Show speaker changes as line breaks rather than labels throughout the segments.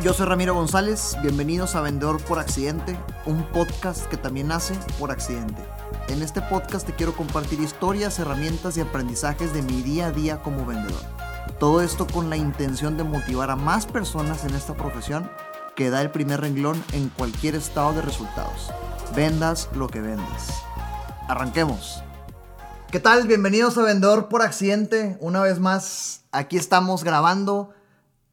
Yo soy Ramiro González, bienvenidos a Vendedor por Accidente, un podcast que también nace por accidente. En este podcast te quiero compartir historias, herramientas y aprendizajes de mi día a día como vendedor. Todo esto con la intención de motivar a más personas en esta profesión que da el primer renglón en cualquier estado de resultados. Vendas lo que vendes. Arranquemos. ¿Qué tal? Bienvenidos a Vendedor por Accidente. Una vez más, aquí estamos grabando.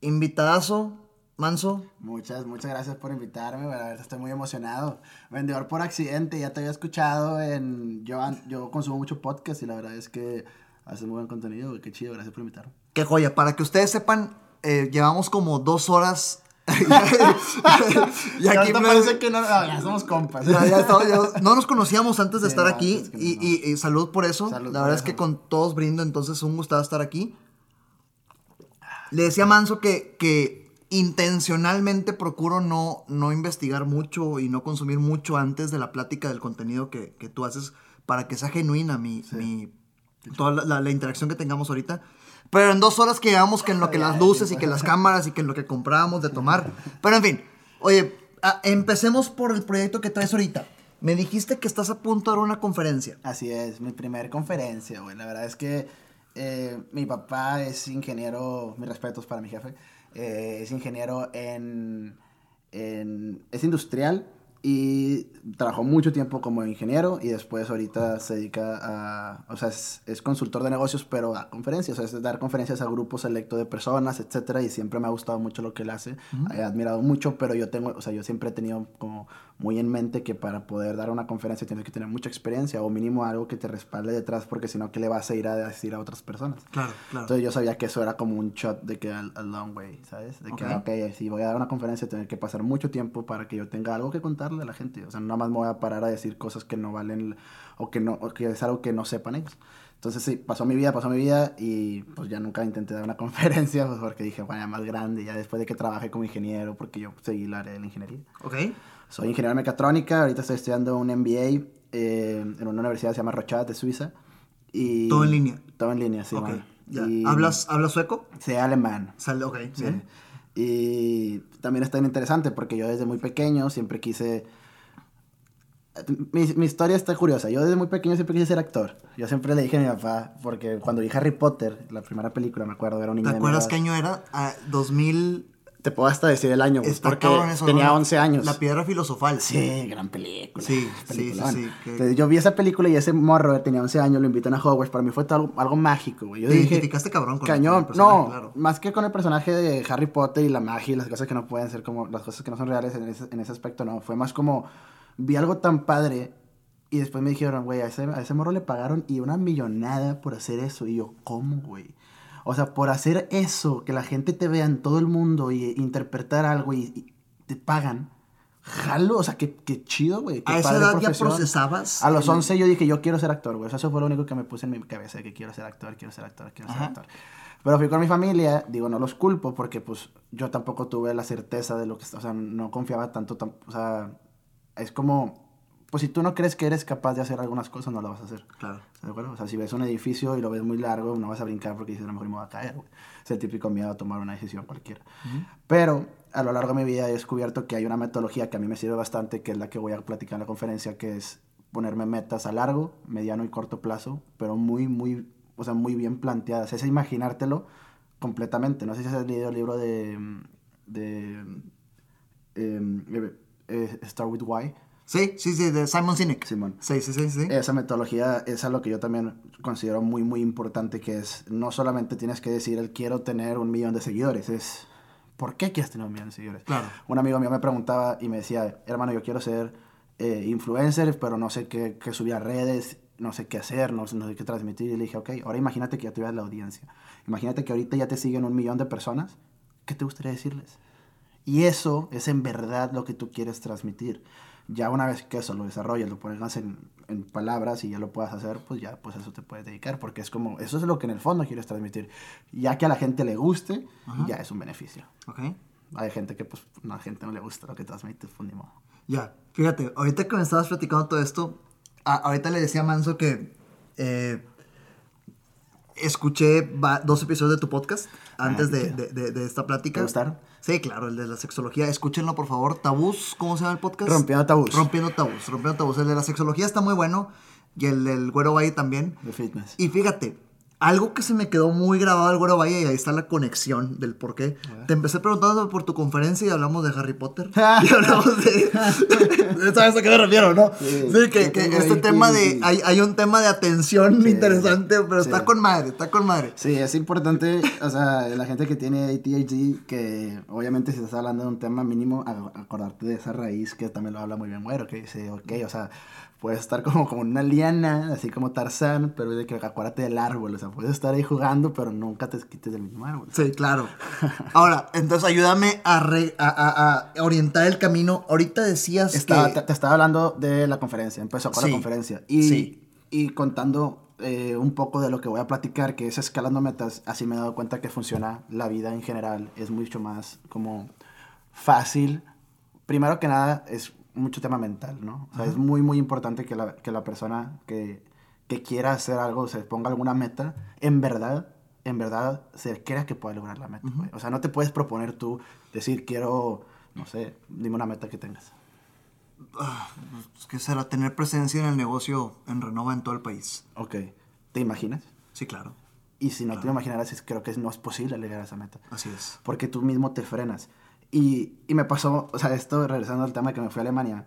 Invitadazo, Manso.
Muchas, muchas gracias por invitarme. La verdad estoy muy emocionado. Vendedor por accidente, ya te había escuchado en. Yo, yo consumo mucho podcast y la verdad es que haces muy buen contenido. Qué chido, gracias por invitarme.
Qué joya. Para que ustedes sepan, eh, llevamos como dos horas.
y aquí me parece que no, no, ya somos compas.
Ya, ya estamos, ya, no nos conocíamos antes de sí, estar no, aquí y, y, y, salud por eso. Salud la verdad es que con todos brindo, entonces un gustado estar aquí. Le decía a Manso que, que intencionalmente procuro no, no investigar mucho y no consumir mucho antes de la plática del contenido que, que tú haces para que sea genuina mi, sí. mi toda la, la, la, interacción que tengamos ahorita. Pero en dos horas que llevamos que en lo que las luces y que las cámaras y que en lo que comprábamos de tomar. Pero en fin, oye, a, empecemos por el proyecto que traes ahorita. Me dijiste que estás a punto de dar una conferencia.
Así es, mi primer conferencia, güey. La verdad es que eh, mi papá es ingeniero, mis respetos para mi jefe, eh, es ingeniero en, en, es industrial y trabajó mucho tiempo como ingeniero y después ahorita se dedica a, o sea, es, es consultor de negocios, pero a conferencias, o sea, es dar conferencias a grupos selectos de personas, etcétera, y siempre me ha gustado mucho lo que él hace, uh -huh. he admirado mucho, pero yo tengo, o sea, yo siempre he tenido como muy en mente que para poder dar una conferencia tienes que tener mucha experiencia o mínimo algo que te respalde detrás, porque si no, ¿qué le vas a ir a decir a otras personas?
Claro, claro.
Entonces yo sabía que eso era como un shot de que a, a long way, ¿sabes? De que, okay. ok, si voy a dar una conferencia, tengo que pasar mucho tiempo para que yo tenga algo que contarle a la gente, o sea, nada más me voy a parar a decir cosas que no valen o que, no, o que es algo que no sepan ellos. Entonces sí, pasó mi vida, pasó mi vida y pues ya nunca intenté dar una conferencia pues, porque dije, bueno, ya más grande, ya después de que trabajé como ingeniero, porque yo seguí la área de la ingeniería.
Ok.
Soy ingeniero de mecatrónica, ahorita estoy estudiando un MBA eh, en una universidad que se llama Rochat de Suiza. Y
todo en línea.
Todo en línea, sí.
Okay. Y, ¿Hablas, ¿Hablas sueco?
Sí, alemán.
Sal, ok,
sí. Bien. Y también está interesante porque yo desde muy pequeño siempre quise mi, mi, historia está curiosa. Yo desde muy pequeño siempre quise ser actor. Yo siempre le dije a mi papá, porque cuando vi Harry Potter, la primera película, me acuerdo, era un niño
¿Te acuerdas qué año era? Uh, 2000...
Te puedo hasta decir el año,
Está
porque eso, tenía
¿no?
11 años.
La piedra filosofal.
Sí, gran película.
Sí, sí, sí. sí
que... Entonces, yo vi esa película y ese morro tenía 11 años, lo invitan a Hogwarts. Para mí fue algo, algo mágico, güey. Yo
Te
dije,
identificaste cabrón con
cañón. El no, claro. más que con el personaje de Harry Potter y la magia y las cosas que no pueden ser como, las cosas que no son reales en ese, en ese aspecto, no. Fue más como, vi algo tan padre y después me dijeron, güey, a ese, a ese morro le pagaron y una millonada por hacer eso. Y yo, ¿cómo, güey? O sea, por hacer eso, que la gente te vea en todo el mundo y interpretar algo y, y te pagan. Jalo, o sea, qué, qué chido, güey.
¿A esa edad ya procesabas?
A los 11 yo dije, yo quiero ser actor, güey. O sea, eso fue lo único que me puse en mi cabeza, que quiero ser actor, quiero ser actor, quiero ser actor. Pero fui con mi familia, digo, no los culpo porque, pues, yo tampoco tuve la certeza de lo que... O sea, no confiaba tanto, o sea, es como pues si tú no crees que eres capaz de hacer algunas cosas, no lo vas a hacer.
Claro.
¿De acuerdo? O sea, si ves un edificio y lo ves muy largo, no vas a brincar porque dices, a lo mejor me voy a caer, güey. Es el típico miedo a tomar una decisión cualquiera. Uh -huh. Pero a lo largo de mi vida he descubierto que hay una metodología que a mí me sirve bastante, que es la que voy a platicar en la conferencia, que es ponerme metas a largo, mediano y corto plazo, pero muy, muy, o sea, muy bien planteadas. Es imaginártelo completamente. No sé si has leído el libro de, de eh, eh, Start With Why
Sí, sí, sí, de Simon Sinek.
Simón.
Sí, sí, sí, sí.
Esa metodología es algo que yo también considero muy, muy importante, que es, no solamente tienes que decir el quiero tener un millón de seguidores, es, ¿por qué quieres tener un millón de seguidores?
Claro.
Un amigo mío me preguntaba y me decía, hermano, yo quiero ser eh, influencer, pero no sé qué, qué, subir a redes, no sé qué hacer, no, no sé qué transmitir. Y le dije, ok, ahora imagínate que ya tuvieras la audiencia. Imagínate que ahorita ya te siguen un millón de personas. ¿Qué te gustaría decirles? Y eso es en verdad lo que tú quieres transmitir ya una vez que eso lo desarrolles, lo pongas en, en, palabras y ya lo puedas hacer, pues ya pues eso te puedes dedicar, porque es como, eso es lo que en el fondo quieres transmitir. Ya que a la gente le guste, Ajá. ya es un beneficio.
Okay.
Hay gente que pues a la gente no le gusta lo que transmites, pues ni modo.
Ya, fíjate, ahorita que me estabas platicando todo esto, a, ahorita le decía a Manso que eh, escuché dos episodios de tu podcast antes de, de, esta plática.
¿Te gustaron?
Sí, claro, el de la sexología. Escúchenlo, por favor. Tabús, ¿cómo se llama el podcast?
Rompiendo tabús.
Rompiendo tabús, rompiendo tabús. El de la sexología está muy bueno. Y el del Güero Valle también.
De fitness.
Y fíjate, algo que se me quedó muy grabado al Güero Valle y ahí está la conexión del por qué. Te empecé preguntando por tu conferencia y hablamos de Harry Potter. y hablamos de... ¿Sabes a qué me refiero, no? Sí, que, que este tema de... Hay, hay, un tema de atención interesante, pero está con madre, está con madre.
Sí, es importante, o sea, la gente que tiene ATHD, que obviamente si estás hablando de un tema mínimo, acordarte de esa raíz que también lo habla muy bien Güero, que dice, ok, o sea puedes estar como, como una liana, así como Tarzán, pero de que acuérdate del árbol, o sea, puedes estar ahí jugando, pero nunca te quites del mismo árbol.
Sí, claro. Ahora, entonces ayúdame a, a, a, orientar el camino. Ahorita decías
que... Te, estaba hablando de la conferencia, empezó con la conferencia. Y, y contando eh, un poco de lo que voy a platicar, que es escalando metas, así me he dado cuenta que funciona la vida en general, es mucho más como fácil. Primero que nada, es mucho tema mental, ¿no? O sea, es muy, muy importante que la, que la persona que, que, quiera hacer algo, se ponga alguna meta, en verdad, en verdad, se crea que puede lograr la meta. O sea, no te puedes proponer tú decir, quiero, no sé, dime una meta que tengas.
Ah, ¿Qué será? Tener presencia en el negocio en Renova en todo el país.
Ok. ¿Te imaginas?
Sí, claro.
Y si no te imaginas, creo que no es posible llegar a esa meta.
Así es.
Porque tú mismo te frenas. Y, y, me pasó, o sea, esto regresando al tema que me fui a Alemania,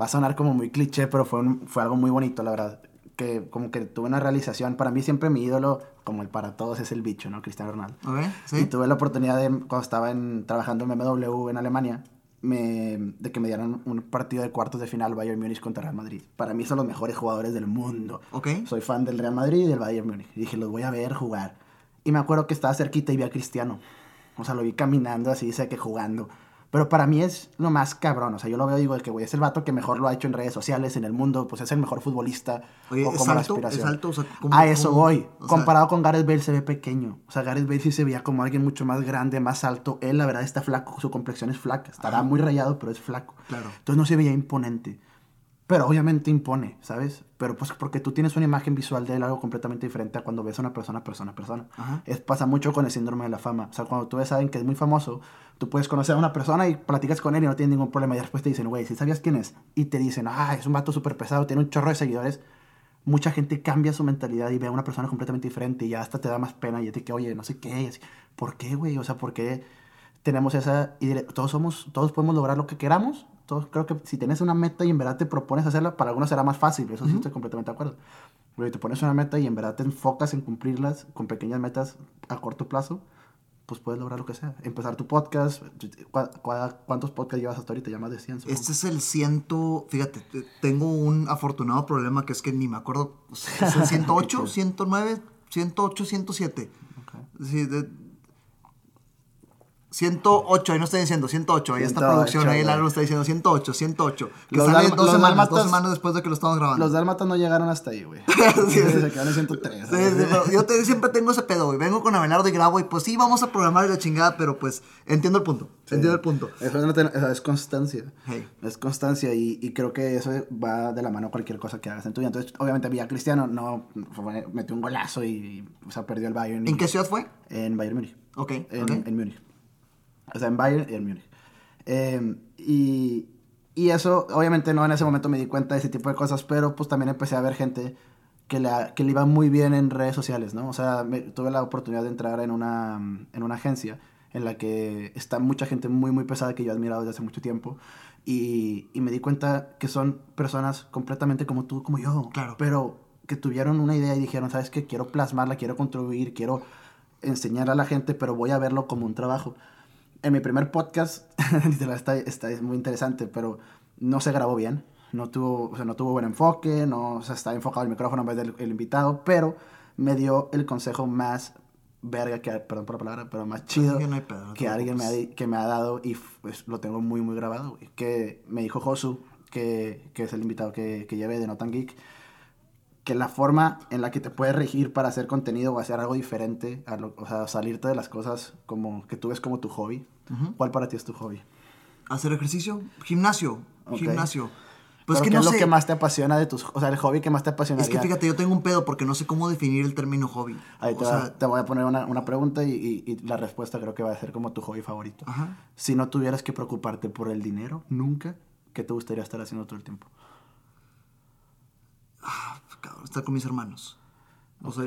va a sonar como muy cliché, pero fue, fue algo muy bonito, la verdad. Que como que tuve una realización, para mí siempre mi ídolo, como el para todos, es el bicho, ¿no? Cristiano Ronaldo.
Okay, ¿sí?
Y tuve la oportunidad de, cuando estaba en, trabajando en BMW en Alemania, me, de que me dieran un partido de cuartos de final Bayern Múnich contra Real Madrid. Para mí son los mejores jugadores del mundo.
Okay.
Soy fan del Real Madrid y del Bayern Múnich. Y dije, los voy a ver jugar. Y me acuerdo que estaba cerquita y vi a Cristiano. O sea, lo vi caminando así, sé que jugando. Pero para mí es lo más cabrón. O sea, yo lo veo y digo que, güey, es el vato que mejor lo ha hecho en redes sociales, en el mundo. Pues es el mejor futbolista.
Oye, o como alto, es alto, o sea,
A eso voy. Comparado con Gareth Bale se ve pequeño. O sea, Gareth Bale sí se veía como alguien mucho más grande, más alto. Él, la verdad, está flaco. Su complexión es flaca. Estará muy rayado, pero es flaco.
Claro.
Entonces no se veía imponente. Pero obviamente impone, ¿sabes? Pero pues porque tú tienes una imagen visual de él algo completamente diferente a cuando ves a una persona, persona, persona. Es, pasa mucho con el síndrome de la fama. O sea, cuando tú ves a alguien que es muy famoso, tú puedes conocer a una persona y platicas con él y no tienes ningún problema. Y después te dicen, güey, si sabías quién es? Y te dicen, ah, es un vato súper pesado, tiene un chorro de seguidores. Mucha gente cambia su mentalidad y ve a una persona completamente diferente y ya hasta te da más pena y te que, oye, no sé qué. ¿Por qué, güey? O sea, ¿por qué tenemos esa... Y todos somos, todos podemos lograr lo que queramos todos, creo que si tienes una meta y en verdad te propones hacerla, para algunos será más fácil, eso sí estoy completamente de acuerdo. Pero si te pones una meta y en verdad te enfocas en cumplirlas con pequeñas metas a corto plazo, pues puedes lograr lo que sea. Empezar tu podcast. ¿Cuántos podcasts llevas hasta ahorita? Ya más de 100.
Este es el ciento. Fíjate, tengo un afortunado problema que es que ni me acuerdo. ¿Es el 108, 109, 108, 107? Okay. Sí, de, 108, ahí no estoy diciendo 108, ahí está producción, ahí el árbol está diciendo 108, 108. Que los sale dos, semanas, dos semanas después de que lo estamos grabando.
Los dálmatas no llegaron hasta ahí, güey. sí, se quedaron en 103.
yo siempre tengo ese pedo, güey. Vengo con Abelardo y grabo y pues sí, vamos a programar la chingada, pero pues entiendo el punto. Entiendo el punto.
es constancia. Es constancia y, y, creo que eso va de la mano cualquier cosa que hagas en tu vida. Entonces, obviamente, Villa Cristiano no metió un golazo y, o sea, perdió el Bayern.
¿En qué ciudad fue?
En Bayern Múnich.
Ok.
En, en Múnich. O sea, en Bayern y en Múnich. Em, y, y, eso, obviamente no en ese momento me di cuenta de ese tipo de cosas, pero pues también empecé a ver gente que le, que le iba muy bien en redes sociales, ¿no? O sea, tuve la oportunidad de entrar en una, en una agencia en la que está mucha gente muy, muy pesada que yo he admirado desde hace mucho tiempo. Y, y me di cuenta que son personas completamente como tú, como yo.
Claro.
Pero que tuvieron una idea y dijeron, ¿sabes qué? Quiero plasmarla, quiero contribuir, quiero enseñar a la gente, pero voy a verlo como un trabajo en mi primer podcast, está, está, es muy interesante, pero no se grabó bien. No tuvo, o sea, no tuvo buen enfoque, no o sea, estaba enfocado el micrófono en vez del invitado, pero me dio el consejo más verga que, perdón por la palabra, pero más chido que alguien me ha, que me ha dado y pues lo tengo muy, muy grabado, Que me dijo Josu, que, que es el invitado que, que llevé de Notan Geek, que la forma en la que te puedes regir para hacer contenido o hacer algo diferente, o sea, salirte de las cosas como que tú ves como tu hobby. ¿Cuál para ti es tu hobby?
Hacer ejercicio, gimnasio, gimnasio.
Pues que ¿Qué es lo que más te apasiona de tus... O sea, el hobby que más te apasiona?
Es que fíjate, yo tengo un pedo porque no sé cómo definir el término hobby.
Ahí te, te voy a poner una, una pregunta y, y, la respuesta creo que va a ser como tu hobby favorito. Ajá. Si no tuvieras que preocuparte por el dinero, nunca, ¿qué te gustaría estar haciendo todo el tiempo?
Cabrón, estar con mis hermanos. O sea,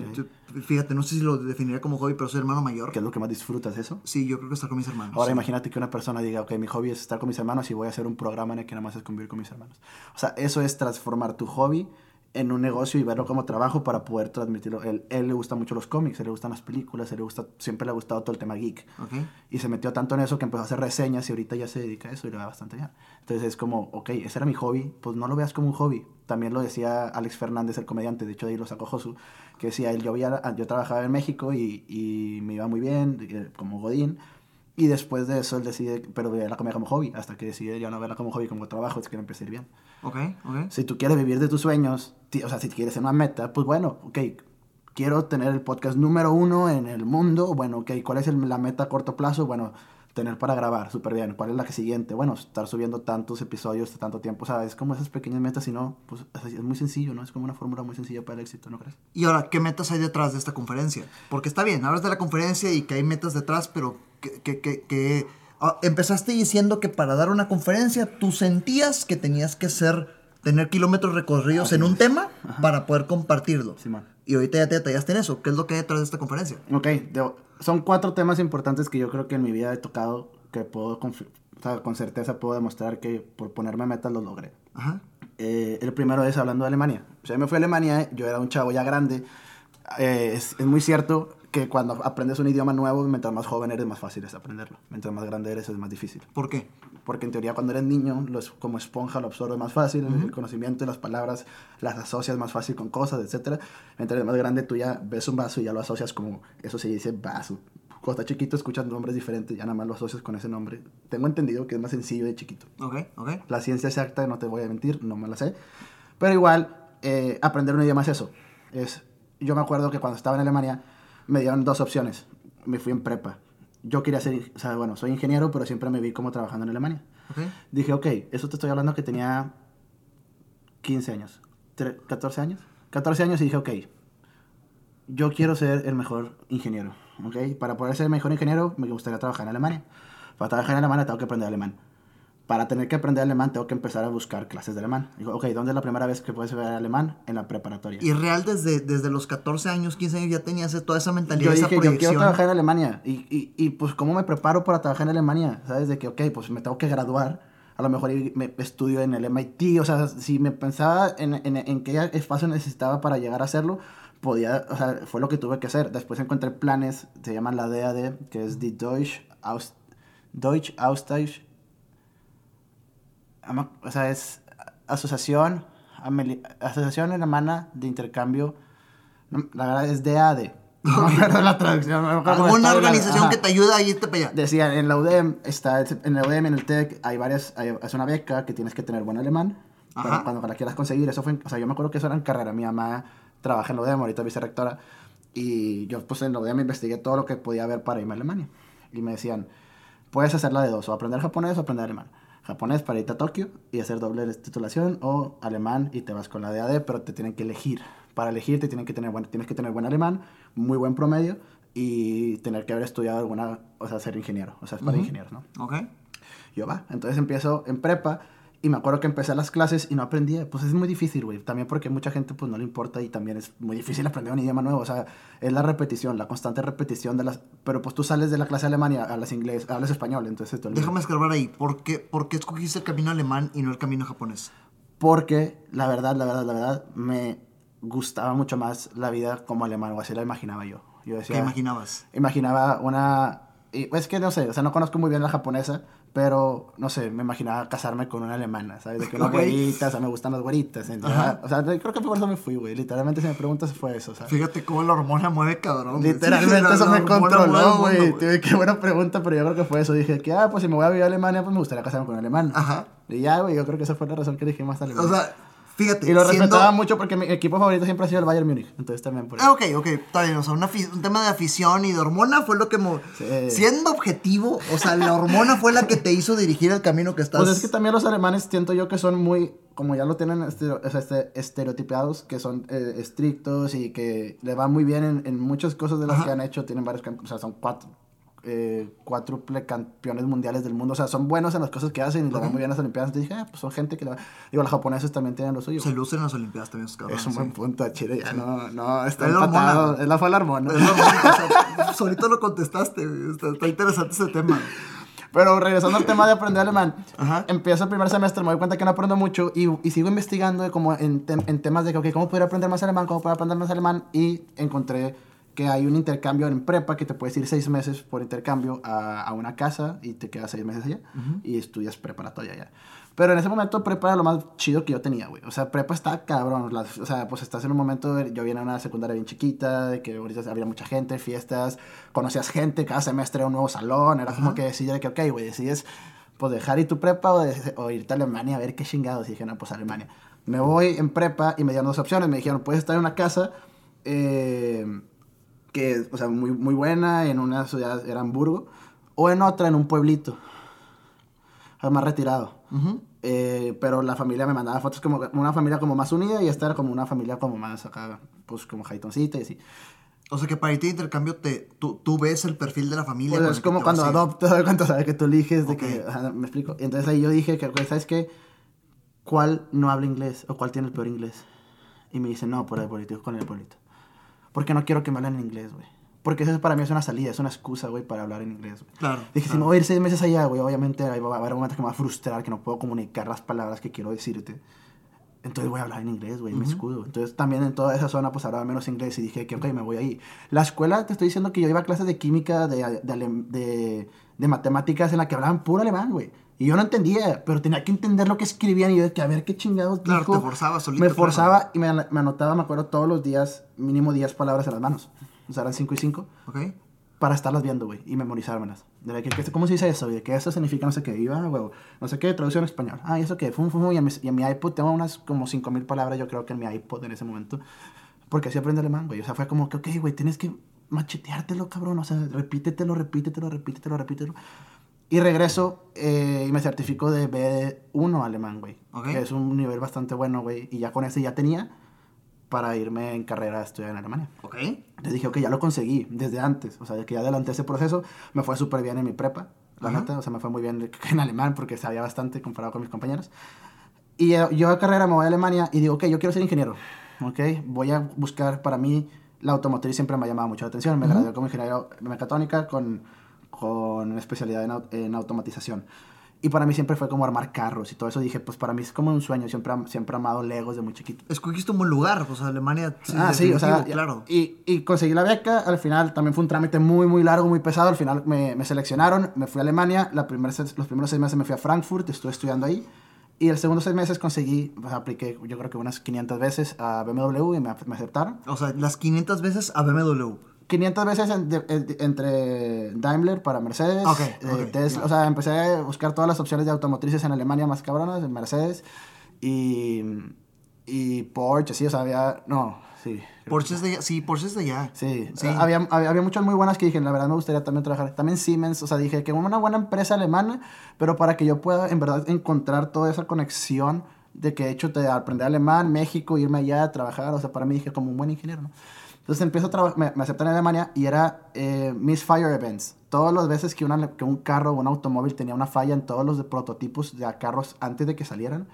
fíjate, no sé si lo definiría como hobby, pero soy hermano mayor.
¿Qué es lo que más disfrutas, eso?
Sí, yo creo que estar con mis hermanos.
Ahora imagínate que una persona diga, ok, mi hobby es estar con mis hermanos y voy a hacer un programa en el que nada más es convivir con mis hermanos. O sea, eso es transformar tu hobby en un negocio y verlo como trabajo para poder transmitirlo. Él, él le gusta mucho los cómics, él le gustan las películas, él le gusta, siempre le ha gustado todo el tema geek. Y se metió tanto en eso que empezó a hacer reseñas y ahorita ya se dedica a eso y le va bastante bien. Entonces es como, ok, ese era mi hobby, pues no lo veas como un hobby. También lo decía Alex Fernández, el comediante, de hecho de ahí lo sacó Josu, que decía, él, yo, yo trabajaba en México y, y me iba muy bien, eh, como Godín, y después de eso él decide, pero la comedia como hobby, hasta que decide ya no verla como hobby, como trabajo, es que empecé a ir bien.
Ok, ok.
Si tú quieres vivir de tus sueños, o sea, si quieres una meta, pues bueno, ok, quiero tener el podcast número uno en el mundo, bueno, ok, ¿cuál es la meta a corto plazo? Bueno, tener para grabar, súper bien. ¿Cuál es la que siguiente? Bueno, estar subiendo tantos episodios de tanto tiempo, o sea, es como esas pequeñas metas, y no, pues es muy sencillo, ¿no? Es como una fórmula muy sencilla para el éxito, ¿no crees?
Y ahora, ¿qué metas hay detrás de esta conferencia? Porque está bien, hablas de la conferencia y que hay metas detrás, pero que, que, que Ah, empezaste diciendo que para dar una conferencia tú sentías que tenías que ser, tener kilómetros recorridos en un tema para poder compartirlo. y ahorita ya te detallaste en eso. ¿Qué es lo que hay detrás de esta conferencia?
Ok, son cuatro temas importantes que yo creo que en mi vida he tocado, que puedo, con certeza puedo demostrar que por ponerme metas lo logré. Eh, el primero es hablando de Alemania. O sea, yo me fui a Alemania, yo era un chavo ya grande. Eh, es, es, muy cierto que cuando aprendes un idioma nuevo, mientras más joven eres, más fácil es aprenderlo. Mientras más grande eres, es más difícil.
¿Por qué?
Porque en teoría cuando eres niño, lo es, como esponja lo absorbes más fácil, el conocimiento y las palabras las asocias más fácil con cosas, etc. Mientras eres más grande, tú ya ves un vaso y ya lo asocias como, eso se dice vaso. Cuando estás chiquito escuchas nombres diferentes, ya nada más lo asocias con ese nombre. Tengo entendido que es más sencillo de chiquito.
Ok, ok.
La ciencia exacta, no te voy a mentir, no me la sé. Pero igual, eh, aprender un idioma es eso. Es, yo me acuerdo que cuando estaba en Alemania, me dieron dos opciones. Me fui en prepa. Yo quería ser, o sea, bueno, soy ingeniero, pero siempre me vi como trabajando en Alemania. Dije, ok, eso te estoy hablando que tenía 15 años, 14 años. 14 años y dije, ok, yo quiero ser el mejor ingeniero, ¿ok? Para poder ser el mejor ingeniero me gustaría trabajar en Alemania. Para trabajar en Alemania tengo que aprender alemán para tener que aprender alemán tengo que empezar a buscar clases de alemán. Digo, ok, ¿dónde es la primera vez que puedes ver alemán? En la preparatoria.
Y real desde, desde los 14 años, 15 años ya tenías toda esa mentalidad, yo dije,
Yo quiero trabajar en Alemania. Y, y, y, pues, ¿cómo me preparo para trabajar en Alemania? ¿Sabes? De que, ok, pues me tengo que graduar. A lo mejor me estudio en el MIT. O sea, si me pensaba en, en, en qué espacio necesitaba para llegar a hacerlo, podía, o sea, fue lo que tuve que hacer. Después encontré planes, se llaman la DAD, que es die Deutsch, Aus, Deutsch Austausch o sea, es asociación, asociación alemana de intercambio, la verdad es DAD. No me la traducción.
Alguna organización que te ayuda a irte para allá.
Decía, en la UDEM, está, en la UDEM, en el TEC, hay varias, es una beca que tienes que tener buen alemán. Para, cuando la quieras conseguir, eso fue, o sea, yo me acuerdo que eso era en carrera. Mi mamá trabaja en la UDEM, ahorita vicerectora. Y yo, pues, en la UDEM investigué todo lo que podía ver para irme a Alemania. Y me decían, puedes hacerla de dos, o aprender japonés o aprender alemán japonés para irte a Tokio y hacer doble titulación o alemán y te vas con la DAD, pero te tienen que elegir. Para elegir te tienen que tener, bueno, tienes que tener buen alemán, muy buen promedio y tener que haber estudiado alguna, o sea, ser ingeniero, o sea, es para ingenieros, ¿no?
Ok.
Yo va, entonces empiezo en prepa y me acuerdo que empecé las clases y no aprendía. Pues es muy difícil, güey. También porque mucha gente pues no le importa y también es muy difícil aprender un idioma nuevo. O sea, es la repetición, la constante repetición de las... Pero pues tú sales de la clase de Alemania, hablas inglés, hablas español, entonces... Te
Déjame escarbar ahí. ¿Por qué, ¿Por qué escogiste el camino alemán y no el camino japonés?
Porque la verdad, la verdad, la verdad, me gustaba mucho más la vida como alemán, o así la imaginaba yo. yo decía,
¿Qué imaginabas?
Imaginaba una... Y, es que no sé, o sea, no conozco muy bien la japonesa, pero, no sé, me imaginaba casarme con una alemana, ¿sabes? De que las güeritas, o sea, me gustan las güeritas. O sea, creo que por eso me fui, güey. Literalmente, si me preguntas, fue eso, ¿sabes?
Fíjate cómo la hormona mueve cabrón.
Literalmente eso me controló, güey. Qué buena pregunta, pero yo creo que fue eso. Dije que, ah, pues si me voy a vivir a Alemania, pues me gustaría casarme con un alemán. Ajá. Y ya, güey, yo creo que esa fue la razón que dije más tarde.
O sea, Fíjate.
Y lo respetaba mucho porque mi equipo favorito siempre ha sido el Bayern Múnich. Entonces también por
eso. Ah, ok, ok. Está bien. O sea, un tema de afición y de hormona fue lo que. Siendo objetivo, o sea, la hormona fue la que te hizo dirigir el camino que estás.
Pues es que también los alemanes siento yo que son muy como ya lo tienen estereo, o sea, este, estereotipados, que son eh, estrictos y que le va muy bien en, en muchas cosas de las que han hecho, tienen varios, o sea, son cuatro, eh, cuádruple campeones mundiales del mundo. O sea, son buenos en las cosas que hacen y le van muy bien en las Olimpiadas. Entonces dije, ah, pues son gente que. Digo, los japoneses también tienen lo suyo.
Se lucen en las Olimpiadas también, esos cabrones.
Es un buen punto, Chile. Ya no, no, está
Es la
empatado.
hormona.
Es la fue la hormona.
Es o sea, solito lo contestaste, güey. Está, está interesante ese tema.
Pero regresando al tema de aprender alemán,
Ajá.
empiezo el primer semestre, me doy cuenta que no aprendo mucho y, y sigo investigando como en, en temas de que, ok, ¿cómo poder aprender más alemán? ¿Cómo poder aprender más alemán? Y encontré que hay un intercambio en prepa que te puedes ir seis meses por intercambio a, a una casa y te quedas seis meses allá y estudias preparatoria allá. Pero en ese momento prepa era lo más chido que yo tenía, güey. O sea, prepa está cabrón. Las- o sea, pues estás en un momento, yo vine a una secundaria bien chiquita, de que ahorita había mucha gente, fiestas, conocías gente, cada semestre era un nuevo salón, era como que decidir que, ok, güey, decides pues dejar ir tu prepa o, de- o irte a Alemania a ver qué chingados. Y dije, no, pues Alemania. Me voy en prepa y me dieron dos opciones. Me dijeron, puedes estar en una casa eh, que, o sea, muy, muy buena, en una ciudad, era Hamburgo, o en otra, en un pueblito, más retirado.
Ujú.
Eh, pero la familia me mandaba fotos como una familia como más unida y esta era como una familia como más acá, pues como jaitoncita y así.
O sea que para irte de intercambio, te, tú, tú ves el perfil de la familia.
Pues es como cuando adoptas, cuando sabes que tú eliges, de
Ok.
que, ajá, me explico. Entonces ahí yo dije que, güey, ¿sabes qué? ¿Cuál no habla inglés o cuál tiene el peor inglés? Y me dice, no, por el pueblito, con el pueblito. Porque no quiero que me hablen en inglés, güey. Porque eso para mí es una salida, es una excusa, güey, para hablar en inglés, güey.
Claro.
Dije, si
claro.
me voy a ir seis meses allá, güey, obviamente va a haber momentos que me va a frustrar, que no puedo comunicar las palabras que quiero decirte. Entonces voy a hablar en inglés, güey, me escudo. Entonces también en toda esa zona pues hablaba menos inglés y dije que, ok, me voy ahí. La escuela, te estoy diciendo que yo iba a clases de química, de, de, de, de matemáticas en la que hablaban puro alemán, güey. Y yo no entendía, pero tenía que entender lo que escribían y yo de que a ver qué chingados
Claro,
dijo.
te forzabas solito,
Me
claro.
forzaba y me, me anotaba, me acuerdo, todos los días, mínimo 10 palabras en las manos. O sea, eran 5 y 5
Ok.
para estarlas viendo, güey, y memorizármelas. De que, ¿Cómo se dice eso? De que eso significa no sé qué. Iba, güey, no sé qué, traducción en español. Ah, ¿y eso qué? Fum, fum, fum. Y, en mi, y en mi iPod tengo unas como 5000 palabras, yo creo que en mi iPod en ese momento. Porque así aprende alemán, güey. O sea, fue como que, ok, güey, tienes que macheteártelo, cabrón. O sea, repítetelo, repítetelo, repítetelo, repítetelo. Y regreso eh, y me certifico de B1 alemán, güey.
Ok.
Que es un nivel bastante bueno, güey. Y ya con ese ya tenía para irme en carrera a estudiar en Alemania.
Ok.
Entonces dije, ok, ya lo conseguí desde antes. O sea, que ya adelanté ese proceso. Me fue súper bien en mi prepa, la
Ajá.
neta. O sea, me fue muy bien en alemán porque sabía bastante comparado con mis compañeros. Y eh, yo a carrera me voy a Alemania y digo, ok, yo quiero ser ingeniero. Ok, voy a buscar para mí. La automotriz siempre me ha llamado mucho la atención. Me gradué como ingeniero mecatrónica con, con una especialidad en, en automatización. Y para mí siempre fue como armar carros y todo eso. Dije, pues para mí es como un sueño. Siempre, am- siempre he amado Legos de muy chiquito.
Escogiste un buen lugar, pues Alemania.
ah, sí, o sea,
claro.
Y, y conseguí la beca, al final también fue un trámite muy, muy largo, muy pesado, al final me, me seleccionaron, me fui a Alemania, la primer, los primeros seis meses me fui a Frankfurt, estuve estudiando ahí, y el segundo seis meses conseguí, pues, apliqué yo creo que unas 500 veces a BMW y me, me aceptaron.
O sea, las 500 veces a BMW.
500 veces en- de- en- entre Daimler para Mercedes,
Ok,
eh, Tesla, o sea, empecé a buscar todas las opciones de automotrices en Alemania más cabronas, en Mercedes, y, y Porsche, sí, o sea, había, no, sí.
Porsche es de allá. Sí, Porsche es de allá.
Sí,
Sí.
Había, había, había muchas muy buenas que dije, la verdad me gustaría también trabajar. También Siemens, o sea, dije que una buena empresa alemana, pero para que yo pueda en verdad encontrar toda esa conexión de que he hecho de aprender alemán, México, irme allá a trabajar, o sea, para mí dije como un buen ingeniero, ¿no? Entonces empiezo a me, me aceptan en Alemania y era eh, Misfire Events. Todas las veces que, un carro o un automóvil tenía una falla en todos los prototipos de carros antes de que salieran.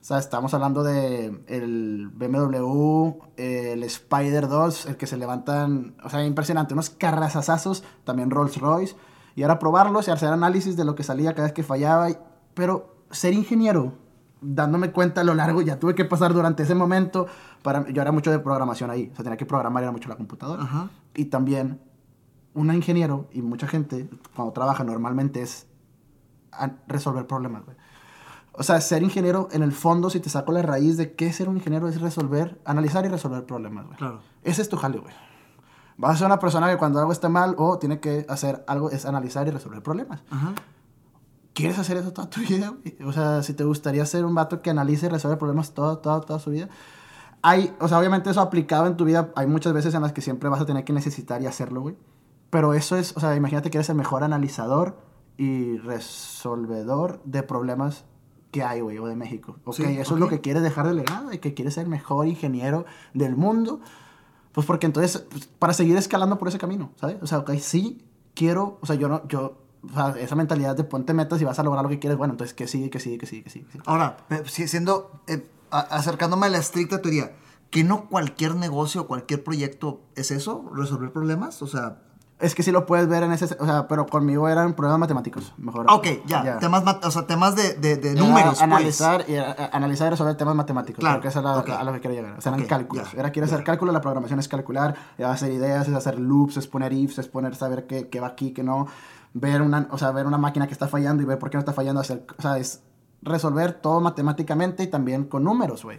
O sea, estamos hablando de el BMW, el Spider 2, el que se levantan, o sea, impresionante, unos carrazazazos, también Rolls Royce, y ahora probarlos y hacer análisis de lo que salía cada vez que fallaba. Pero ser ingeniero, dándome cuenta a lo largo, ya tuve que pasar durante ese momento, para, yo era mucho de programación ahí, o sea, tenía que programar, era mucho la computadora.
Ajá.
Y también, un ingeniero y mucha gente, cuando trabaja normalmente es resolver problemas, güey. O sea, ser ingeniero, en el fondo, si te saco la raíz de qué es ser un ingeniero, es resolver, analizar y resolver problemas, güey.
Claro.
Ese es tu jale, güey. Vas a ser una persona que cuando algo esté mal o tiene que hacer algo, es analizar y resolver problemas.
Ajá.
¿Quieres hacer eso toda tu vida, güey? O sea, si te gustaría ser un vato que analice y resuelve problemas toda, toda, toda su vida. Hay, o sea, obviamente eso aplicado en tu vida, hay muchas veces en las que siempre vas a tener que necesitar y hacerlo, güey. Pero eso es, o sea, imagínate que eres el mejor analizador y resolvedor de problemas que hay, güey, o de México. Ok, eso es lo que quieres dejar de legado, y que quieres ser el mejor ingeniero del mundo. Pues porque entonces, pues, para seguir escalando por ese camino, ¿sabes? O sea, ok, sí quiero, o sea, yo no, yo, o sea, esa mentalidad de ponte metas y vas a lograr lo que quieres, bueno, entonces que sigue, que sigue, que sigue, que sigue.
Ahora, siendo, eh, acercándome a la estricta teoría, que no cualquier negocio, cualquier proyecto es eso, resolver problemas, o sea,
es que sí lo puedes ver en ese... O sea, pero conmigo eran problemas matemáticos, mejor.
Ok, ya. Temas, o sea, temas de, de, números, pues.
analizar, y, analizar y resolver temas matemáticos. Claro. Porque eso es a, lo que quiero llegar. O sea, eran cálculos. Era, quieres hacer cálculo, la programación es calcular, es hacer ideas, es hacer loops, es poner ifs, es poner, saber qué, qué va aquí, qué no. Ver una, o sea, ver una máquina que está fallando y ver por qué no está fallando. Hacer, o sea, es resolver todo matemáticamente y también con números, güey.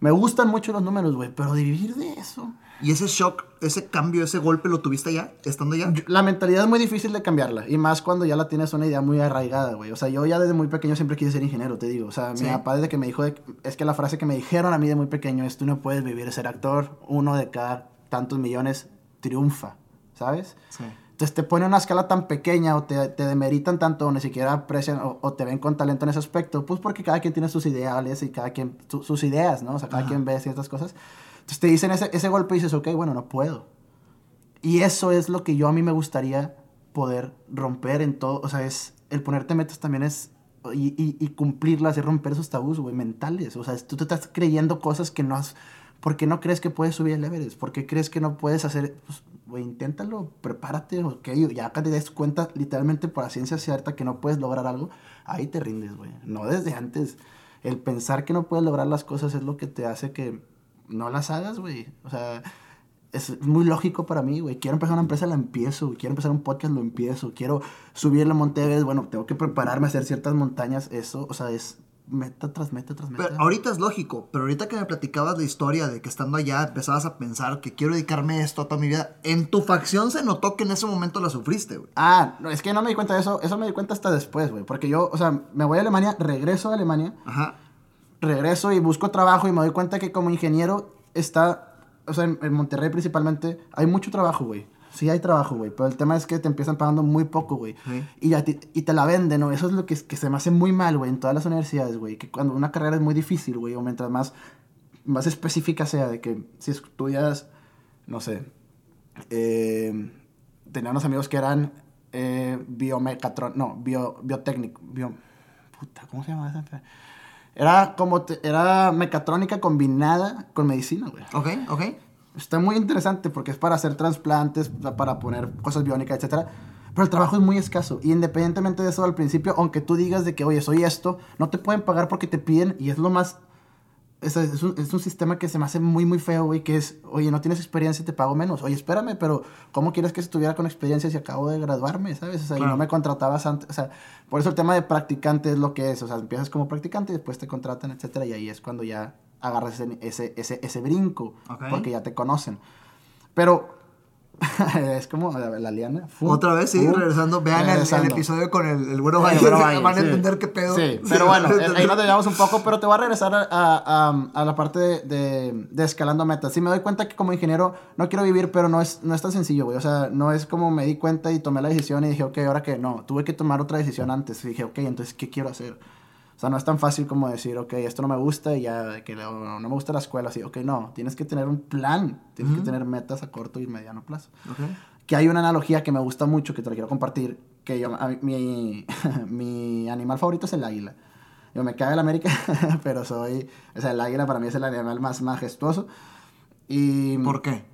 Me gustan mucho los números, güey, pero de vivir de eso...
¿Y ese shock, ese cambio, ese golpe lo tuviste ya, estando ya?
La mentalidad es muy difícil de cambiarla. Y más cuando ya la tienes una idea muy arraigada, güey. O sea, yo ya desde muy pequeño siempre quise ser ingeniero, te digo. O sea, mi papá desde que me dijo... es que la frase que me dijeron a mí de muy pequeño es, tú no puedes vivir de ser actor. Uno de cada tantos millones triunfa, ¿sabes? Sí. Entonces te pone una escala tan pequeña o te, te demeritan tanto o ni siquiera aprecian o, te ven con talento en ese aspecto. Pues porque cada quien tiene sus ideales y cada quien... sus ideas, ¿no? O sea, cada quien ve ciertas cosas. Entonces te dicen ese, ese golpe y dices, ok, bueno, no puedo. Y eso es lo que yo a mí me gustaría poder romper en todo. O sea, es el ponerte metas también es. Y, y, y cumplirlas y romper esos tabús, güey, mentales. O sea, tú te estás creyendo cosas que no has. ¿Por qué no crees que puedes subir el Everest? ¿Por qué crees que no puedes hacer.? Pues, güey, inténtalo, prepárate, ok. Ya que te des cuenta, literalmente por la ciencia cierta, que no puedes lograr algo, ahí te rindes, güey. No desde antes. El pensar que no puedes lograr las cosas es lo que te hace que no las hagas, güey. O sea, es muy lógico para mí, güey. Quiero empezar una empresa, la empiezo. Quiero empezar un podcast, lo empiezo. Quiero subir la monte bueno, tengo que prepararme a hacer ciertas montañas. Eso, o sea, es meta tras meta tras meta.
Pero ahorita es lógico, pero ahorita que me platicabas la historia de que estando allá empezabas a pensar que quiero dedicarme a esto toda mi vida, en tu facción se notó que en ese momento la sufriste, güey.
Ah, no, es que no me di cuenta de eso, eso me di cuenta hasta después, güey, porque yo, o sea, me voy a Alemania, regreso a Alemania. Ajá regreso y busco trabajo y me doy cuenta que como ingeniero está, o sea, en, Monterrey principalmente, hay mucho trabajo, güey. Sí hay trabajo, güey, pero el tema es que te empiezan pagando muy poco, güey. Y, te, y te la venden, ¿no? Eso es lo que, que se me hace muy mal, güey, en todas las universidades, güey. Que cuando una carrera es muy difícil, güey, o mientras más, más específica sea, de que si estudias, no sé, eh, tenía unos amigos que eran eh, biomecatron, no, bio, biotécnico, bio, puta, ¿cómo se llama esa? Era como, era mecatrónica combinada con medicina, güey.
Ok, ok.
Está muy interesante porque es para hacer trasplantes, para poner cosas biónicas, etc. Pero el trabajo es muy escaso. Y independientemente de eso, al principio, aunque tú digas de que, oye, soy esto, no te pueden pagar porque te piden, y es lo más es, es, un, es, un, sistema que se me hace muy, muy feo, güey, que es, oye, no tienes experiencia te pago menos. Oye, espérame, pero ¿cómo quieres que estuviera con experiencia si acabo de graduarme, sabes? O sea, y no me contratabas antes. O sea, por eso el tema de practicante es lo que es. O sea, empiezas como practicante y después te contratan, etcétera, y ahí es cuando ya agarras ese, ese, ese, brinco, porque ya te conocen. Pero es como la, liana.
Otra vez, sí, regresando. Vean El, episodio con el, el bueno Valle. van a entender qué pedo.
Sí, pero bueno, ahí nos llevamos un poco, pero te voy a regresar a, a, a la parte de, de, de, escalando metas. Sí, me doy cuenta que como ingeniero no quiero vivir, pero no es, no es tan sencillo, güey. O sea, no es como me di cuenta y tomé la decisión y dije, ok, ahora que no, tuve que tomar otra decisión antes. Y dije, ok, entonces, ¿qué quiero hacer? O sea, no es tan fácil como decir, ok, esto no me gusta y ya, que no, me gusta la escuela, así, ok, no, tienes que tener un plan, tienes que tener metas a corto y mediano plazo. Que hay una analogía que me gusta mucho, que te la quiero compartir, que yo, mi, mi animal favorito es el águila. Yo me cae el América, pero soy, o sea, el águila para mí es el animal más majestuoso. Y,
¿Por qué?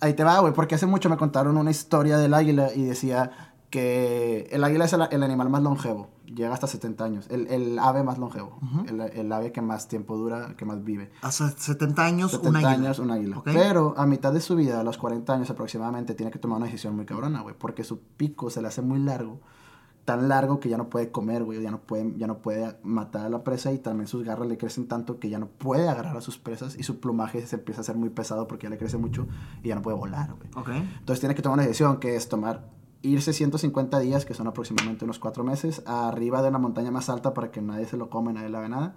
Ahí te va, güey, porque hace mucho me contaron una historia del águila y decía que el águila es el, animal más longevo, llega hasta 70 años, el, el ave más longevo, el, el, ave que más tiempo dura, que más vive.
Hasta 70 años
70 un águila. años un águila. Pero a mitad de su vida, a los 40 años aproximadamente, tiene que tomar una decisión muy cabrona, güey, porque su pico se le hace muy largo, tan largo que ya no puede comer, güey, ya no puede, ya no puede matar a la presa y también sus garras le crecen tanto que ya no puede agarrar a sus presas y su plumaje se empieza a hacer muy pesado porque ya le crece mucho y ya no puede volar, güey. Entonces tiene que tomar una decisión que es tomar irse 150 días, que son aproximadamente unos 4 meses, arriba de una montaña más alta para que nadie se lo come, nadie le haga nada,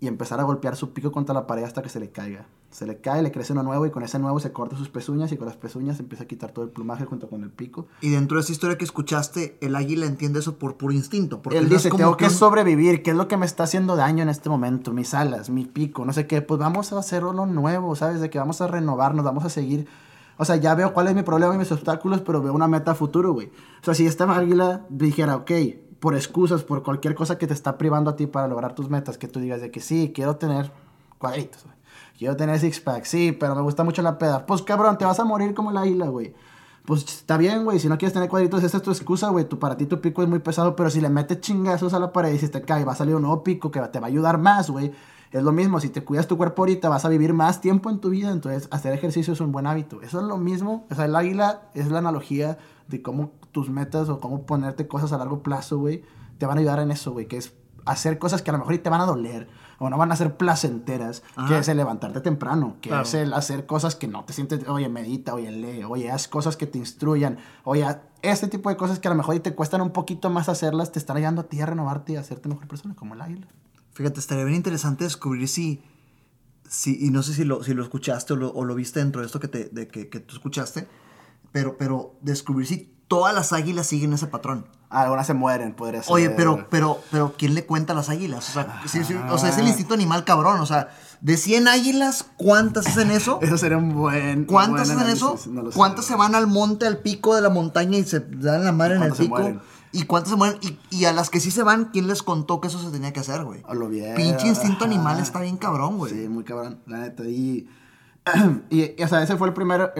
y empezar a golpear su pico contra la pared hasta que se le caiga. Se le cae, le crece uno nuevo y con ese nuevo se corta sus pezuñas y con las pezuñas empieza a quitar todo el plumaje junto con el pico.
Y dentro de esa historia que escuchaste, el águila entiende eso por puro instinto.
Porque Él dice, tengo que sobrevivir, ¿qué es lo que me está haciendo daño en este momento? Mis alas, mi pico, no sé qué. Pues vamos a hacer uno nuevo, ¿sabes? De que vamos a renovarnos, vamos a seguir... O sea, ya veo cuál es mi problema y mis obstáculos, pero veo una meta futuro, güey. O sea, si esta águila dijera, ok, por excusas, por cualquier cosa que te está privando a ti para lograr tus metas, que tú digas de que sí, quiero tener cuadritos. Quiero tener six pack, sí, pero me gusta mucho la peda. Pues cabrón, te vas a morir como la isla, güey. Pues está bien, güey. Si no quieres tener cuadritos, esa es tu excusa, güey. Para ti tu pico es muy pesado, pero si le metes chingazos a la pared y si te cae, va a salir un nuevo pico que te va a ayudar más, güey. Es lo mismo, si te cuidas tu cuerpo ahorita, vas a vivir más tiempo en tu vida. Entonces, hacer ejercicio es un buen hábito. Eso es lo mismo. O sea, el águila es la analogía de cómo tus metas o cómo ponerte cosas a largo plazo, güey, te van a ayudar en eso, güey, que es hacer cosas que a lo mejor te van a doler o no van a ser placenteras, que es el levantarte temprano, que es el hacer cosas que no te sientes, oye, medita, oye, lee, oye, haz cosas que te instruyan, oye, este tipo de cosas que a lo mejor te cuestan un poquito más hacerlas, te están ayudando a ti a renovarte y a hacerte mejor persona, como el águila.
Fíjate, estaría bien interesante descubrir si, si y no sé si lo, si lo escuchaste o lo, o lo viste dentro de esto que, te, de, que, que tú escuchaste, pero, pero descubrir si todas las águilas siguen ese patrón.
Algunas se mueren, podría ser.
Oye, pero, pero, pero, ¿quién le cuenta a las águilas? O sea, o sea, es el instinto animal cabrón. O sea, de 100 águilas, ¿cuántas hacen eso?
Eso sería un buen.
¿Cuántas hacen eso? ¿Cuántas se van al monte, al pico de la montaña y se dan la madre en el pico? ¿Y cuántas se mueren? Y, a las que sí se van, ¿quién les contó que eso se tenía que hacer, güey?
A lo bien.
Pinche instinto animal está bien cabrón, güey.
Sí, muy cabrón, la neta. Y, y, o sea, ese fue el primer,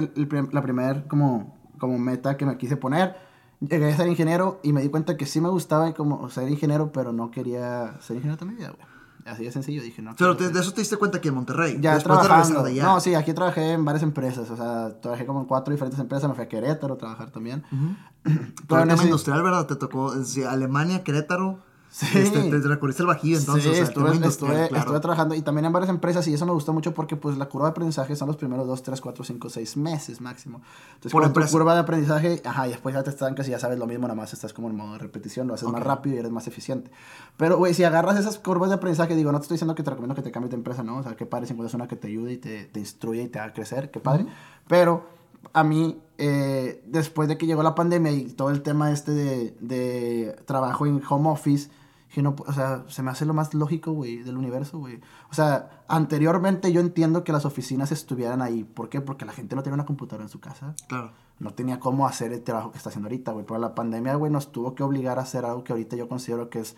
la primer como, como meta que me quise poner llegué a ser ingeniero y me di cuenta que sí me gustaba como ser ingeniero, pero no quería ser ingeniero vida, güey. Así de sencillo, dije, no.
Pero de eso te diste cuenta que en Monterrey.
Ya trabajando. De No, sí, aquí trabajé en varias empresas. O sea, trabajé como en cuatro diferentes empresas. Me fui a Querétaro a trabajar también.
Pero en tema industrial, ¿verdad? Te tocó Alemania, Querétaro. Sí. Este, te, recurriste al bajío, entonces. Sí,
estuve, estuve, trabajando y también en varias empresas y eso me gustó mucho porque pues la curva de aprendizaje son los primeros 2, 3, 4, 5, 6 meses máximo. Entonces, Por tu curva de aprendizaje, ajá, y después ya te estancas y ya sabes lo mismo, nada más estás como en modo de repetición, lo haces más rápido y eres más eficiente. Pero, güey, si agarras esas curvas de aprendizaje, digo, no te estoy diciendo que te recomiendo que te cambies de empresa, ¿no? O sea, qué padre si encuentras una que te ayude y te, te instruye y te haga crecer, qué padre. Pero a mí, eh, después de que llegó la pandemia y todo el tema este de, de trabajo en home office, que no, o sea, se me hace lo más lógico, güey, del universo, güey. O sea, anteriormente yo entiendo que las oficinas estuvieran ahí. ¿Por qué? Porque la gente no tenía una computadora en su casa.
Claro.
No tenía cómo hacer el trabajo que está haciendo ahorita, güey. Pero la pandemia, güey, nos tuvo que obligar a hacer algo que ahorita yo considero que es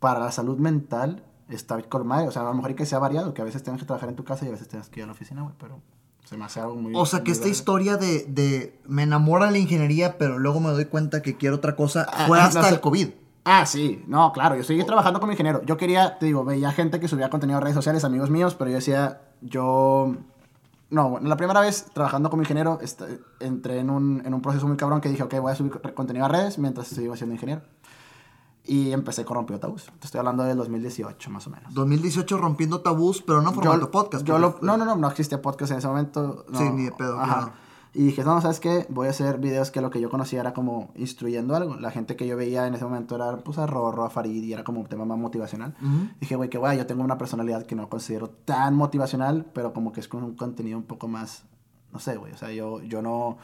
para la salud mental, está colmado. O sea, a lo mejor hay que sea variado, que a veces tengas que trabajar en tu casa y a veces tengas que ir a la oficina, güey, pero... Se me hace algo muy...
O sea, que esta historia de, de, me enamora la ingeniería, pero luego me doy cuenta que quiero otra cosa, ah, fue hasta el COVID.
Ah, sí, no, claro, yo seguí trabajando como ingeniero. Yo quería, te digo, veía gente que subía contenido a redes sociales, amigos míos, pero yo decía, yo... No, bueno, la primera vez trabajando como ingeniero este, entré en un, en un proceso muy cabrón que dije, ok, voy a subir contenido a redes mientras sigo siendo ingeniero. Y empecé con Rompiendo Tabús. Te estoy hablando del 2018, más o menos.
2018 rompiendo tabús, pero no formato podcast.
Yo lo, no, no, no, no existía podcast en ese momento.
sí, ni de pedo. Ajá.
Y dije, no, ¿sabes qué? Voy a hacer videos que lo que yo conocía era como instruyendo algo. La gente que yo veía en ese momento era pues a Rorro, a Farid y era como un tema más motivacional. Dije, güey, que guay, yo tengo una personalidad que no considero tan motivacional, pero como que es con un contenido un poco más, no sé, güey, o sea, yo, yo no...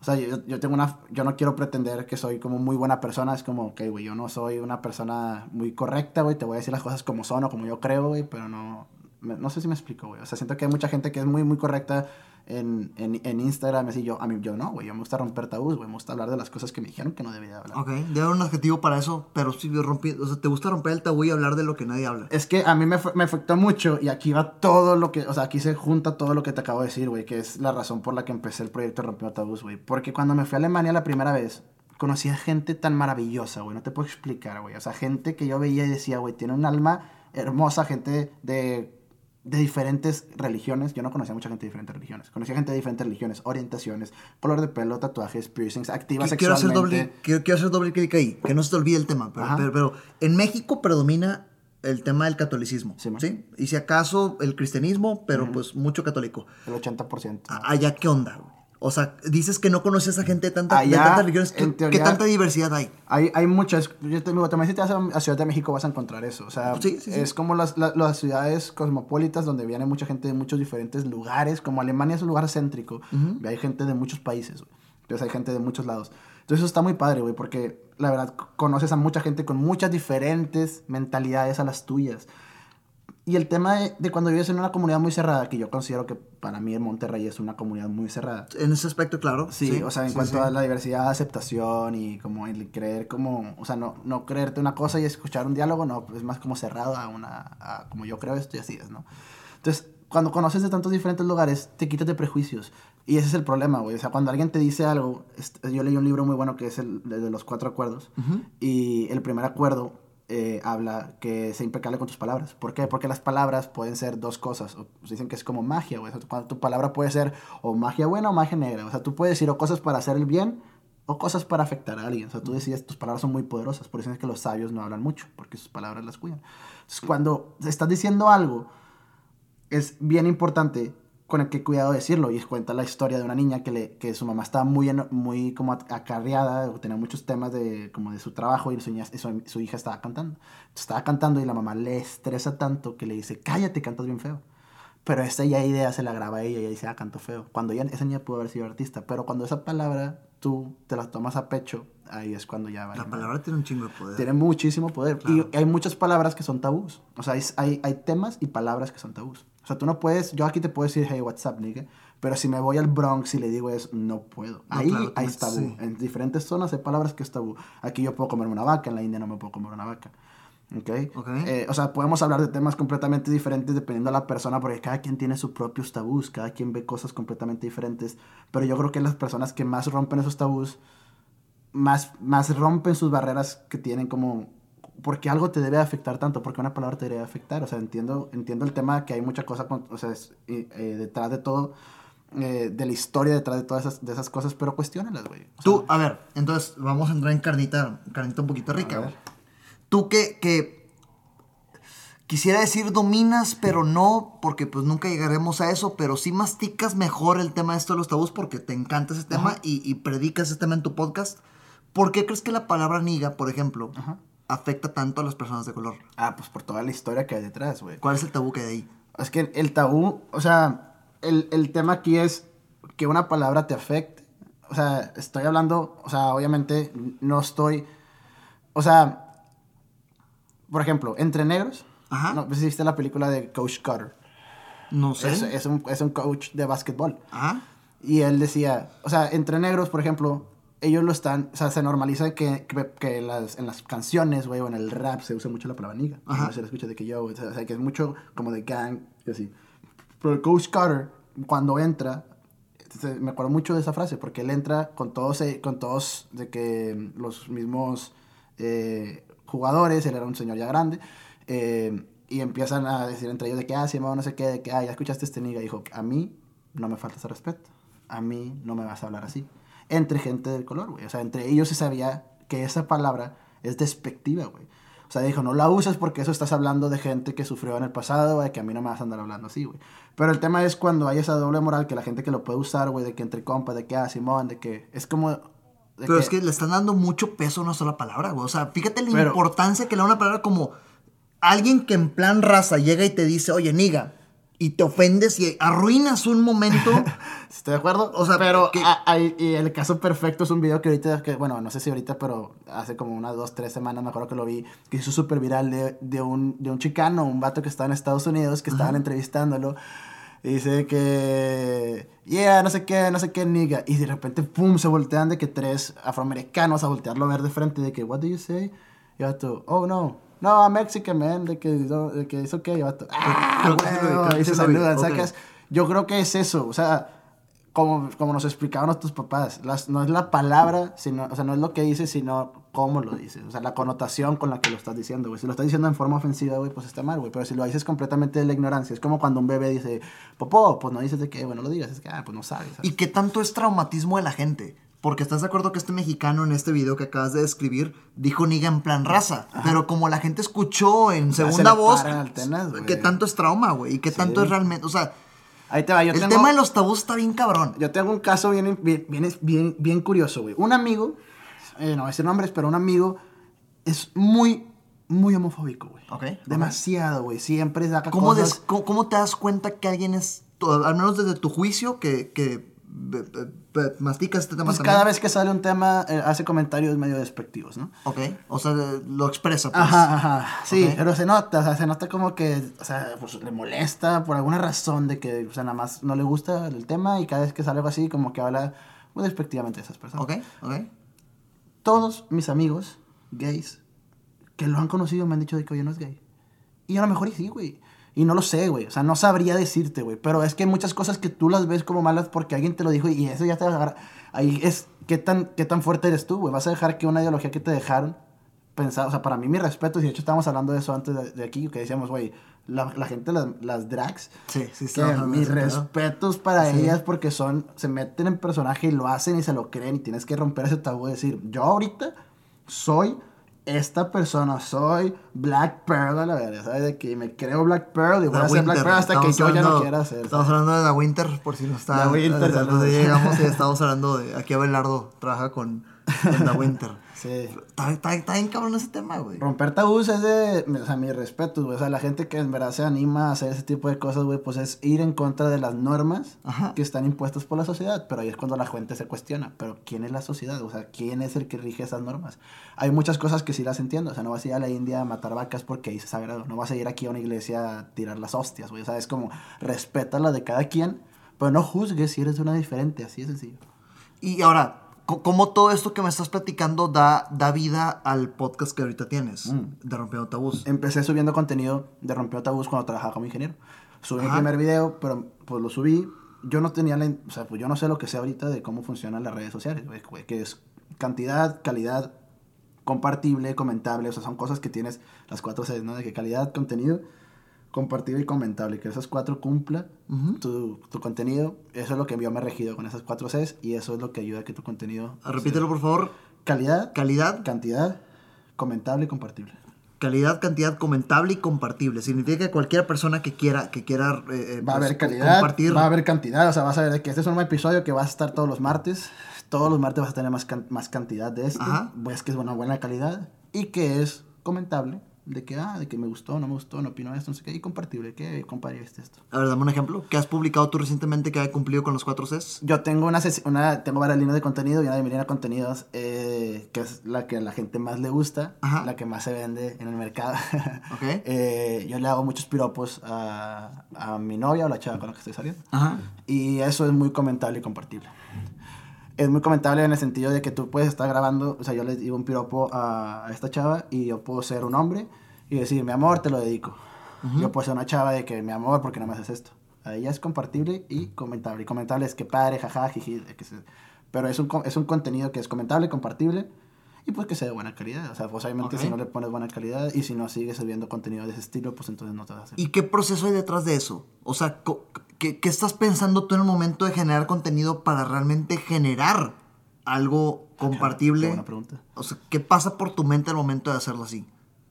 O sea, yo, yo, tengo una... Yo no quiero pretender que soy como muy buena persona. Es como, ok, güey, yo no soy una persona muy correcta, güey. Te voy a decir las cosas como son o como yo creo, güey. Pero no... No sé si me explico, güey. O sea, siento que hay mucha gente que es muy, muy correcta en, en, en Instagram, así yo, a mí yo no, güey, yo me gusta romper tabús, güey, me gusta hablar de las cosas que me dijeron que no debía hablar.
Ok, debe haber un adjetivo para eso, pero sí, rompí, o sea, te gusta romper el tabú y hablar de lo que nadie habla.
Es que a mí me, me afectó mucho y aquí va todo lo que, o sea, aquí se junta todo lo que te acabo de decir, güey, que es la razón por la que empecé el proyecto Rompiendo Tabús, güey, porque cuando me fui a Alemania la primera vez, conocí a gente tan maravillosa, güey, no te puedo explicar, güey, o sea, gente que yo veía y decía, güey, tiene un alma hermosa, gente de de diferentes religiones. Yo no conocía mucha gente de diferentes religiones. Conocía gente de diferentes religiones, orientaciones, color de pelo, tatuajes, piercings, activas
quiero sexualmente. Hacer doble, quiero, hacer doble clic ahí, que no se te olvide el tema. Pero, pero, en México predomina el tema del catolicismo. Sí, Y si acaso el cristianismo, pero pues mucho católico.
El 80%.
Allá, ¿qué onda? O sea, dices que no conoces a gente de, tanta, de tantas regiones. ¿Qué, ¿Qué, tanta diversidad hay?
Hay, hay muchas. Yo te, también si te vas a Ciudad de México vas a encontrar eso. O sea, es como las, las, ciudades cosmopolitas donde viene mucha gente de muchos diferentes lugares. Como Alemania es un lugar céntrico. Hay gente de muchos países. Entonces hay gente de muchos lados. Entonces eso está muy padre, güey, porque la verdad conoces a mucha gente con muchas diferentes mentalidades a las tuyas. Y el tema de, cuando vives en una comunidad muy cerrada, que yo considero que para mí en Monterrey es una comunidad muy cerrada.
En ese aspecto, claro.
Sí, o sea, en cuanto a la diversidad, aceptación y como el creer como, o sea, no, no creerte una cosa y escuchar un diálogo, no, es más como cerrado a una, a como yo creo esto y así es, ¿no? Entonces, cuando conoces de tantos diferentes lugares, te quitas de prejuicios. Y ese es el problema, güey. O sea, cuando alguien te dice algo, yo leí un libro muy bueno que es el de los cuatro acuerdos. Y el primer acuerdo eh, habla que sea impecable con tus palabras. ¿Por qué? Porque las palabras pueden ser dos cosas. O, dicen que es como magia, güey. cuando tu palabra puede ser o magia buena o magia negra. O sea, tú puedes decir o cosas para hacer el bien o cosas para afectar a alguien. O sea, tú decides, tus palabras son muy poderosas. Por eso es que los sabios no hablan mucho, porque sus palabras las cuidan. Entonces, cuando estás diciendo algo, es bien importante con el que cuidado decirlo. Y cuenta la historia de una niña que, le, que su mamá estaba muy, muy como acarreada, tenía muchos temas de, como de su trabajo y su, su, hija estaba cantando. estaba cantando y la mamá le estresa tanto que le dice, cállate, cantas bien feo. Pero esta ya idea se la graba a ella y ella dice, ah, canto feo. Cuando ella, esa niña pudo haber sido artista, pero cuando esa palabra tú te la tomas a pecho, ahí es cuando ya va.
La palabra tiene un chingo de poder.
Tiene muchísimo poder. Y hay muchas palabras que son tabús. O sea, hay, hay temas y palabras que son tabús. O sea, tú no puedes, yo aquí te puedo decir, hey, what's up, nigga. Pero si me voy al Bronx y le digo eso, no puedo. ahí hay tabú. En diferentes zonas hay palabras que es tabú. Aquí yo puedo comerme una vaca, en la India no me puedo comer una vaca. ¿Ok? okay. Eh, o sea, podemos hablar de temas completamente diferentes dependiendo de la persona, porque cada quien tiene sus propios tabús, cada quien ve cosas completamente diferentes. Pero yo creo que las personas que más rompen esos tabús, más, más rompen sus barreras que tienen como porque algo te debe afectar tanto, porque una palabra te debe afectar. O sea, entiendo, entiendo el tema que hay mucha cosa, o sea, eh, detrás de todo, eh, de la historia detrás de todas esas, de esas cosas, pero cuestionalas, güey.
Tú, a ver, entonces vamos a entrar en carnita, carnita un poquito rica, güey. Tú que, que quisiera decir dominas, pero no, porque pues nunca llegaremos a eso, pero sí masticas mejor el tema de esto de los tabús porque te encanta ese tema y, y, predicas ese tema en tu podcast. ¿Por qué crees que la palabra niga, por ejemplo, afecta tanto a las personas de color?
Ah, pues por toda la historia que hay detrás, güey.
¿Cuál es el tabú que hay ahí?
Es que el tabú, o sea, el, el tema aquí es que una palabra te afecte. O sea, estoy hablando, o sea, obviamente no estoy, o sea, por ejemplo, entre negros, Ajá. no sé viste la película de Coach Carter.
No sé.
Es, es, un, es un coach de básquetbol. Ajá. Y él decía, o sea, entre negros, por ejemplo, ellos lo están, o sea, se normaliza que, que, las, en las canciones, güey, o en el rap se usa mucho la palabra niga. Ajá. se le escucha de que yo, o sea, que es mucho como de gang y así. Pero Coach Carter, cuando entra, me acuerdo mucho de esa frase, porque él entra con todos, eh, con todos de que los mismos eh, jugadores, él era un señor ya grande, eh, y empiezan a decir entre ellos de que, ah, sí, no sé qué, de que, ah, ya escuchaste este niga, y dijo, a mí no me falta ese respeto, a mí no me vas a hablar así entre gente del color, güey. O sea, entre ellos se sabía que esa palabra es despectiva, güey. O sea, dijo, no la uses porque eso estás hablando de gente que sufrió en el pasado, güey, que a mí no me vas a andar hablando así, güey. Pero el tema es cuando hay esa doble moral que la gente que lo puede usar, güey, de que entre compas, de que, ah, Simón, de que es como...
Pero es que le están dando mucho peso a una sola palabra, güey. O sea, fíjate la importancia que le da una palabra como alguien que en plan raza llega y te dice, oye, niga, y te ofendes y arruinas un momento.
¿Estoy de acuerdo? O sea, pero hay, y el caso perfecto es un video que ahorita, que, bueno, no sé si ahorita, pero hace como unas dos, tres semanas me acuerdo que lo vi, que hizo súper viral de, de, un, de un chicano, un vato que estaba en Estados Unidos, que estaban entrevistándolo. Y dice que, yeah, no sé qué, no sé qué, nigga. Y de repente, pum, se voltean de que tres afroamericanos a voltearlo a ver de frente, de que, what do you say? Y vato, oh no no, Mexican, man, de que, de que es ok, ah, bueno, y se saludan, sacas. Yo creo que es eso, o sea, como, como nos explicaban nuestros papás, las, no es la palabra, sino, o sea, no es lo que dices, sino cómo lo dices, o sea, la connotación con la que lo estás diciendo, güey. Si lo estás diciendo en forma ofensiva, güey, pues está mal, güey, pero si lo dices completamente de la ignorancia, es como cuando un bebé dice, popó, pues no dices de que, bueno, lo digas, es que, ah, pues no sabes.
¿Y qué tanto es traumatismo de la gente? Porque estás de acuerdo que este mexicano en este video que acabas de describir dijo niga en plan raza. Pero como la gente escuchó en segunda voz, ¿qué tanto es trauma, güey? ¿Y qué tanto es realmente? O sea,
Ahí te va,
yo El tema de los tabús está bien cabrón.
Yo tengo un caso bien, bien, bien, bien, curioso, güey. Un amigo, eh, no voy a decir nombres, pero un amigo es muy, muy homofóbico, güey. Ok. Demasiado, güey. Siempre saca
¿Cómo, cosas... ¿cómo, te das cuenta que alguien es, al menos desde tu juicio, que, que masticas este tema
pues cada vez que sale un tema eh, hace comentarios medio despectivos, ¿no?
Ok, o sea, lo expresa, pues.
Ajá, ajá, sí, pero se nota, o sea, se nota como que, o sea, pues le molesta por alguna razón de que, o sea, nada más no le gusta el tema y cada vez que sale algo así, como que habla muy despectivamente de esas personas.
Ok, ok.
Todos mis amigos gays que lo han conocido me han dicho de que oye no es gay. Y a lo mejor y sí, güey. Y no lo sé, güey. O sea, no sabría decirte, güey. Pero es que hay muchas cosas que tú las ves como malas porque alguien te lo dijo y eso ya te va a agarrar. Ahí es, ¿qué tan, qué tan fuerte eres tú, güey? Vas a dejar que una ideología que te dejaron pensar. O sea, para mí, mi respeto, y de hecho estábamos hablando de eso antes de, aquí, que decíamos, güey, la, la, gente, las, las drags.
Sí, sí, sí.
mis respetos para ellas porque son, se meten en personaje y lo hacen y se lo creen y tienes que romper ese tabú de decir, yo ahorita soy esta persona soy Black Pearl a la verdad, ¿sabes? De que me creo Black Pearl y voy a ser Black Pearl hasta que yo ya no quiera ser.
Estamos hablando de The Winter, por si no está.
The Winter,
saludos. llegamos y estamos hablando de. Aquí Abelardo trabaja con, The Winter.
Sí.
Está, está, está, bien cabrón ese tema, güey.
Romper tabús es de, o sea, mi respeto, güey. O sea, la gente que en verdad se anima a hacer ese tipo de cosas, güey, pues es ir en contra de las normas que están impuestas por la sociedad. Pero ahí es cuando la gente se cuestiona, pero ¿quién es la sociedad? O sea, ¿quién es el que rige esas normas? Hay muchas cosas que sí las entiendo. O sea, no vas a ir a la India a matar vacas porque ahí es sagrado. No vas a ir aquí a una iglesia a tirar las hostias, güey. O sea, es como, respeta la de cada quien, pero no juzgues si eres una diferente. Así de sencillo.
Y ahora, ¿Cómo todo esto que me estás platicando da, da vida al podcast que ahorita tienes mm. de Rompiendo Tabús?
Empecé subiendo contenido de Rompiendo Tabús cuando trabajaba como ingeniero. Subí mi primer video, pero pues lo subí. Yo no tenía la, o sea, pues yo no sé lo que sé ahorita de cómo funcionan las redes sociales, que es cantidad, calidad, compartible, comentable, o sea, son cosas que tienes las cuatro Cs, ¿no? De que calidad, contenido compartido y comentable, que esas cuatro cumpla tu, tu, contenido. Eso es lo que yo me he regido con esas cuatro Cs y eso es lo que ayuda a que tu contenido...
Ah, repítelo, por favor.
Calidad.
Calidad.
Cantidad. Comentable y compartible.
Calidad, cantidad, comentable y compartible. Significa que cualquier persona que quiera, que quiera
eh, eh, va a haber pues, calidad, compartir... va a haber cantidad. O sea, vas a ver que este es un episodio que va a estar todos los martes. Todos los martes vas a tener más, más cantidad de esto. Ves que es una buena calidad y que es comentable de que, ah, de que me gustó, no me gustó, no opino esto, no sé qué, y compartible, ¿qué compariste esto?
A ver, dame un ejemplo. ¿Qué has publicado tú recientemente que haya cumplido con los cuatro Cs?
Yo tengo una, una tengo varias líneas de contenido y una de mis líneas de contenidos, eh, que es la que a la gente más le gusta, la que más se vende en el mercado.
Okay.
eh, yo le hago muchos piropos a, a mi novia o la chava con la que estoy saliendo. Ajá. Y eso es muy comentable y compartible es muy comentable en el sentido de que tú puedes estar grabando, o sea, yo le digo un piropo a, esta chava y yo puedo ser un hombre y decir, mi amor, te lo dedico. Yo puedo ser una chava de que, mi amor, ¿por qué no me haces esto? Ahí es compartible y comentable. Y comentable es que padre, jaja, jiji, pero es un, es un contenido que es comentable, compartible y pues que sea de buena calidad. O sea, pues obviamente si no le pones buena calidad y si no sigues subiendo contenido de ese estilo, pues entonces no te vas a hacer.
¿Y qué proceso hay detrás de eso? O sea, ¿qué, qué estás pensando tú en el momento de generar contenido para realmente generar algo compartible?
Buena pregunta.
O sea, ¿qué pasa por tu mente al momento de hacerlo así?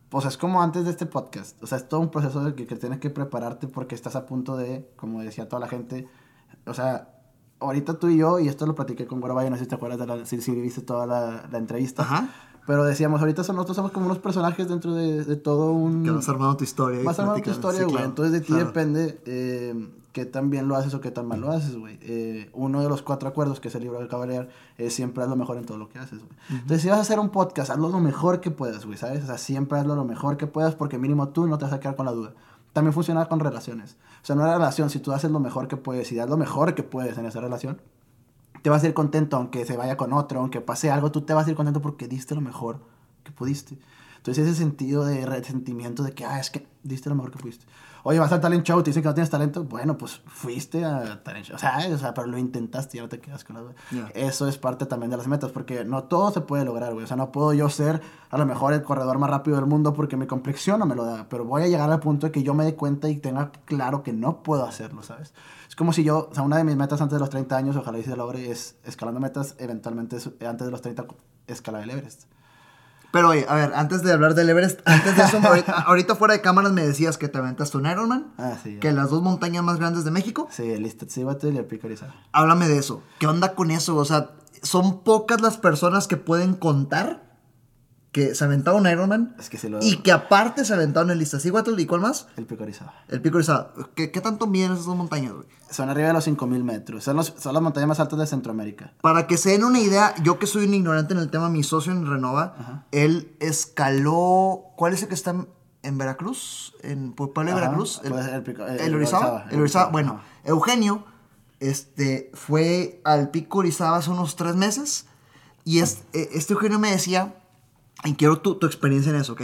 Pues es como antes de este podcast. O sea, es todo un proceso de que, que tienes que prepararte porque estás a punto de, como decía toda la gente, o sea, ahorita tú y yo, y esto lo platiqué con Guarabaya, no sé si te acuerdas de la, si, si viste toda la, la entrevista.
Ajá.
Pero decíamos, ahorita nosotros somos como unos personajes dentro de, de todo un...
Que vas armando tu historia.
Vas armando tu historia, güey. Entonces de ti depende eh, qué tan bien lo haces o qué tan mal lo haces, güey. Eh, uno de los cuatro acuerdos, que es el libro del caballero, es siempre haz lo mejor en todo lo que haces, güey. Entonces si vas a hacer un podcast, hazlo lo mejor que puedas, güey, ¿sabes? O sea, siempre hazlo lo mejor que puedas porque mínimo tú no te vas a quedar con la duda. También funciona con relaciones. O sea, no una relación, si tú haces lo mejor que puedes y das lo mejor que puedes en esa relación, te vas a ir contento aunque se vaya con otro, aunque pase algo, tú te vas a ir contento porque diste lo mejor que pudiste. Entonces ese sentido de resentimiento de que, ah, es que diste lo mejor que pudiste. Oye, vas al talent show, te dicen que no tienes talento, bueno, pues fuiste a talent show. O sea, o sea pero lo intentaste y ya no te quedas con la duda. Eso es parte también de las metas, porque no todo se puede lograr, güey. O sea, no puedo yo ser a lo mejor el corredor más rápido del mundo porque mi complexión no me lo da, pero voy a llegar al punto de que yo me dé cuenta y tenga claro que no puedo hacerlo, ¿sabes? Es como si yo, o sea, una de mis metas antes de los 30 años, ojalá y se logre, es escalando metas, eventualmente antes de los 30, escalar el Everest.
Pero oye, a ver, antes de hablar del Everest, antes de eso, ahorita, fuera de cámaras me decías que te aventaste un Ironman.
Ah, sí.
Que las dos montañas más grandes de México.
Sí, el Iztaccíhuatl y el Pico
Háblame de eso. ¿Qué onda con eso? O sea, son pocas las personas que pueden contar que se aventaron Ironman.
Es que se lo...
Y que aparte se aventaron el Iztaccíhuatl y cuál más?
El Pico Orizaba.
El Pico Orizaba. ¿Qué, tanto miden esas dos montañas, güey?
Son arriba de los 5000 metros. Son, son las montañas más altas de Centroamérica.
Para que se den una idea, yo que soy un ignorante en el tema, mi socio en Renova, él escaló. ¿Cuál es el que está en Veracruz? En Puebla de Veracruz. El, el, Orizaba. El Orizaba. Bueno, Eugenio este, fue al Pico Orizaba hace unos tres meses. Y es, e, este Eugenio me decía y quiero tu, tu experiencia en eso, ¿ok?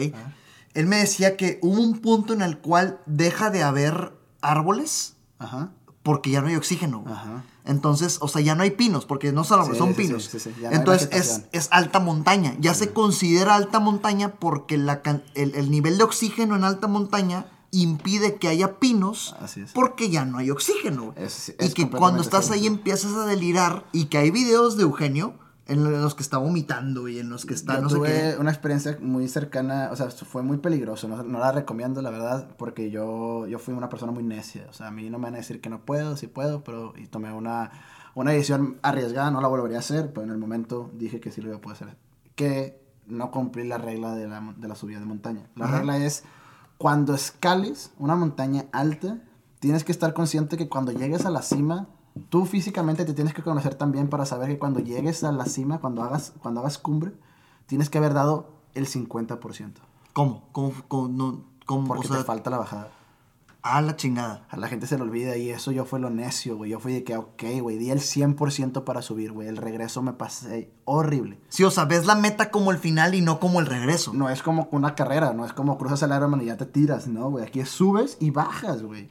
Él me decía que hubo un punto en el cual deja de haber árboles Ajá. porque ya no hay oxígeno. Ajá. Entonces, o sea, ya no hay pinos, porque no son árboles, son pinos. Entonces, es, es, alta montaña. Ya se considera alta montaña porque la, el, el, nivel de oxígeno en alta montaña impide que haya pinos porque ya no hay oxígeno. y que cuando estás ahí empiezas a delirar y que hay videos de Eugenio en los que está vomitando y en los que está
Yo no tuve sé qué. una experiencia muy cercana, o sea, fue muy peligroso, no, la recomiendo la verdad, porque yo, yo fui una persona muy necia, o sea, a mí no me van a decir que no puedo, sí puedo, pero y tomé una, una decisión arriesgada, no la volvería a hacer, pero en el momento dije que sí lo iba a poder hacer, que no cumplí la regla de la, de la subida de montaña. La regla es, cuando escales una montaña alta, tienes que estar consciente que cuando llegues a la cima, tú físicamente te tienes que conocer también para saber que cuando llegues a la cima, cuando hagas, cuando hagas cumbre, tienes que haber dado el 50%.
¿Cómo? ¿Cómo? cómo, no, cómo
Porque te falta la bajada.
Ah, la chingada.
A la gente se le olvida y eso yo fue lo necio, güey. Yo fui de que, ok, güey, di el 100% para subir, güey. El regreso me pasé horrible.
Sí, o sea, ves la meta como el final y no como el regreso.
No es como una carrera, no es como cruzas el Ironman y ya te tiras, ¿no, güey? Aquí subes y bajas, güey.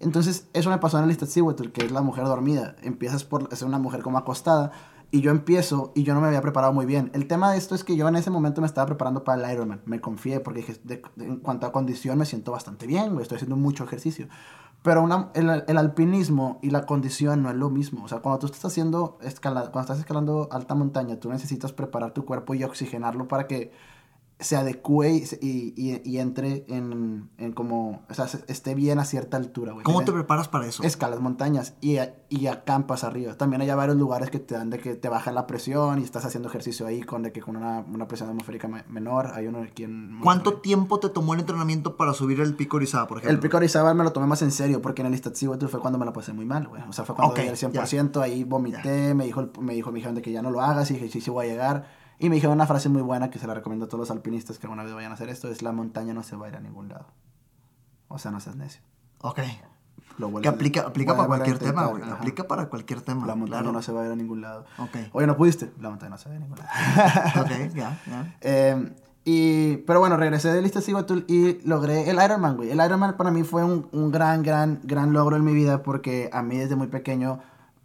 Entonces, eso me pasó en el Iztaccíhuatl, que es la mujer dormida. Empiezas por ser una mujer como acostada, y yo empiezo y yo no me había preparado muy bien. El tema de esto es que yo en ese momento me estaba preparando para el Ironman. Me confié porque en cuanto a condición me siento bastante bien, estoy haciendo mucho ejercicio. Pero el, alpinismo y la condición no es lo mismo. O sea, cuando tú estás haciendo escala, cuando estás escalando alta montaña, tú necesitas preparar tu cuerpo y oxigenarlo para que se adecue y, y, y, entre en, en, como, o sea, esté bien a cierta altura, güey.
¿Cómo te preparas para eso?
Escalas montañas y, y acampas arriba. También hay varios lugares que te dan de que te baja la presión y estás haciendo ejercicio ahí con, de que con una, una presión atmosférica menor. Hay uno aquí en...
¿Cuánto tiempo te tomó el entrenamiento para subir el pico Orizaba, por ejemplo?
El pico Orizaba me lo tomé más en serio porque en el Iztaccíhuatl fue cuando me lo pasé muy mal, güey. O sea, fue cuando okay, el 100%, ahí vomité, me dijo, me dijo, me dijeron de que ya no lo hagas y dije, sí, sí voy a llegar y me dijeron una frase muy buena que se la recomiendo a todos los alpinistas que alguna vez vayan a hacer esto, es la montaña no se va a ir a ningún lado. O sea, no seas necio.
Ok. que aplica, aplica para cualquier tema, güey. Aplica para cualquier tema.
La montaña no se va a ir a ningún lado.
Ok.
Oye, no pudiste. La montaña no se va a ir a ningún lado.
ok, ya, ya.
Eh, y, pero bueno, regresé de Lista y logré el Ironman, güey. El Ironman para mí fue un, un, gran, gran, gran logro en mi vida porque a mí desde muy pequeño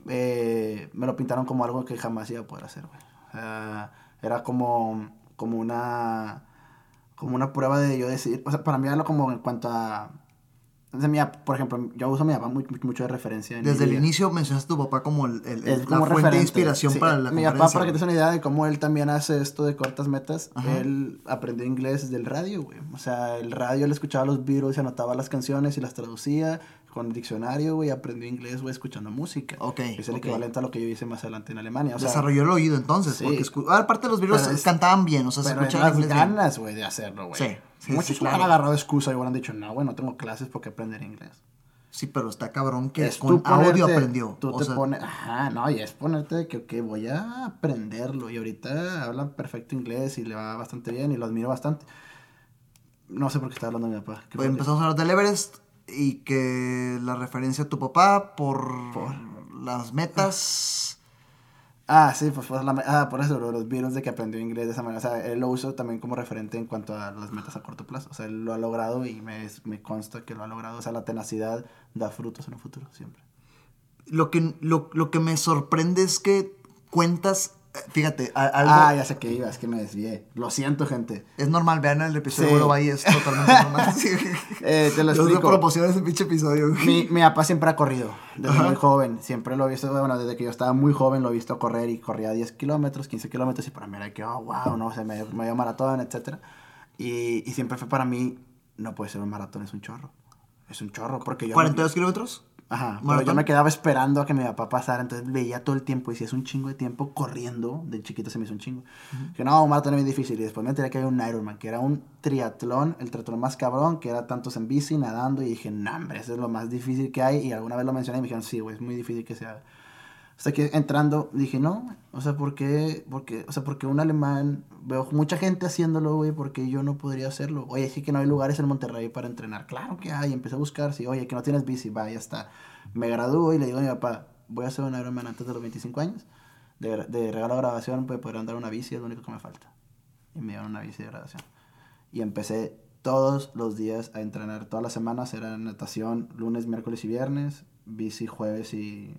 eh, me lo pintaron como algo que jamás iba a poder hacer, güey. Uh, era como, como una como una prueba de yo decir, o sea, para mí era como en cuanto a por ejemplo, yo uso a mi papá mucho de referencia.
Desde el inicio mencionaste a tu papá como, el, el, la fuente de inspiración para la
Mi papá, para que te des una idea de cómo él también hace esto de cortas metas, él aprendió inglés del radio, güey. O sea, el radio, él escuchaba los Beatles, anotaba las canciones y las traducía con el diccionario, güey, aprendió inglés, güey, escuchando música.
Ok.
Es el equivalente a lo que yo hice más adelante en Alemania. O sea,
Desarrolló el oído entonces, sí. porque ah, aparte los Beatles cantaban bien, o sea, se escuchaban
las ganas, güey, de hacerlo, güey. Sí. Muchos han agarrado excusa y han dicho, no, güey, no tengo clases porque aprender inglés.
Sí, pero está cabrón que es con audio aprendió.
Tú te pones, ajá, no, y es ponerte de que, ok, voy a aprenderlo. Y ahorita habla perfecto inglés y le va bastante bien y lo admiro bastante. No sé por qué está hablando mi papá.
Pues empezamos a hablar del Everest y que la referencia a tu papá por, por... las metas
Ah, sí, pues, pues la, ah, por eso, los virus de que aprendió inglés de esa manera. O sea, él lo usa también como referente en cuanto a las metas a corto plazo. O sea, él lo ha logrado y me, me consta que lo ha logrado. O sea, la tenacidad da frutos en el futuro, siempre.
Lo que, lo, lo que me sorprende es que cuentas Fíjate,
algo... Ah, ya sé que iba, es que me desvié. Lo siento, gente.
Es normal, vean el episodio de es totalmente normal. eh, te lo explico. Yo proporciono ese pinche episodio.
Mi, mi papá siempre ha corrido, desde muy joven. Siempre lo he visto, bueno, desde que yo estaba muy joven lo he visto correr y corría 10 kilómetros, 15 kilómetros y para mí era que, oh, wow, no, se me, me dio maratón, etc. Y, y siempre fue para mí, no puede ser un maratón, es un chorro. Es un chorro, porque yo...
¿42 kilómetros?
Ajá, pero yo me quedaba esperando a que mi papá pasara, entonces veía todo el tiempo y si es un chingo de tiempo corriendo, de chiquito se me hizo un chingo. Que no, un maratón es muy difícil y después me enteré que había un Ironman, que era un triatlón, el triatlón más cabrón, que era tantos en bici, nadando y dije, no, hombre, eso es lo más difícil que hay y alguna vez lo mencioné y me dijeron, sí, güey, es muy difícil que sea. Hasta que entrando dije, no, o sea, ¿por qué? Porque, o sea, porque un alemán, veo mucha gente haciéndolo, güey, porque yo no podría hacerlo. Oye, sí que no hay lugares en Monterrey para entrenar. Claro que hay, empecé a buscar, sí, oye, que no tienes bici, va, ya está. Me gradúo y le digo a mi papá, voy a hacer un Ironman antes de los 25 años. De, de regalo de grabación, pues poder andar una bici, es lo único que me falta. Y me dieron una bici de grabación. Y empecé todos los días a entrenar. Todas las semanas era natación, lunes, miércoles y viernes, bici jueves y,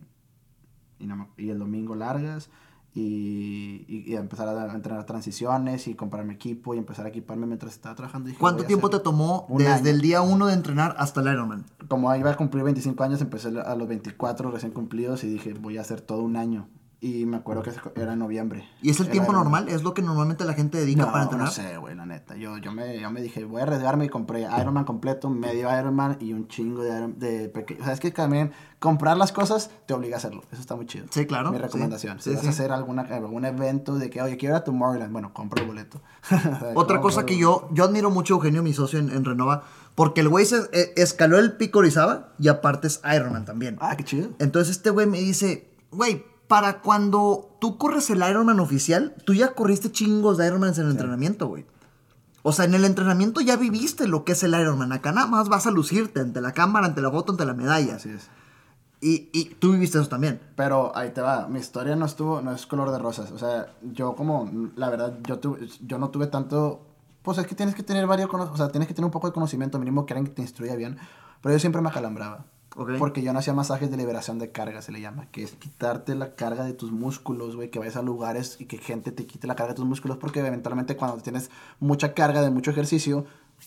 y, el domingo largas. Y, y, empezar a entrenar transiciones y comprarme equipo y empezar a equiparme mientras estaba trabajando.
¿Cuánto tiempo te tomó desde el día 1 de entrenar hasta el Ironman?
Como iba a cumplir 25 años, empecé a los 24 recién cumplidos y dije, voy a hacer todo un año. Y me acuerdo que era en noviembre.
¿Y es el tiempo normal? ¿Es lo que normalmente la gente dedica para entrenar?
No sé, güey, la neta. Yo, yo, me, yo me dije, voy a arriesgarme y compré Ironman completo, medio Ironman y un chingo de, de pequeños. O sea, es que también comprar las cosas te obliga a hacerlo. Eso está muy chido.
Sí, claro.
Mi recomendación. si vas a hacer alguna, algún evento de que, oye, quiero ir a Tomorrowland, bueno, compro el boleto.
Otra cosa que yo, yo admiro mucho a Eugenio, mi socio en, en Renova, porque el güey se eh, escaló el pico Orizaba y aparte es Ironman también.
Ah, qué chido.
Entonces este güey me dice, güey, para cuando tú corres el Ironman oficial, tú ya corriste chingos de Ironman en el entrenamiento, güey. O sea, en el entrenamiento ya viviste lo que es el Ironman. Acá nada más vas a lucirte ante la cámara, ante la foto, ante la medalla.
Así es.
Y, y, tú viviste eso también.
Pero ahí te va, mi historia no estuvo, no es color de rosas. O sea, yo como, la verdad, yo, yo no tuve tanto, pues es que tienes que tener varios, o sea, tienes que tener un poco de conocimiento mínimo que alguien que te instruya bien. Pero yo siempre me acalambraba. Porque yo no hacía masajes de liberación de carga, se le llama, que es quitarte la carga de tus músculos, güey, que vayas a lugares y que gente te quite la carga de tus músculos, porque eventualmente cuando tienes mucha carga de mucho ejercicio,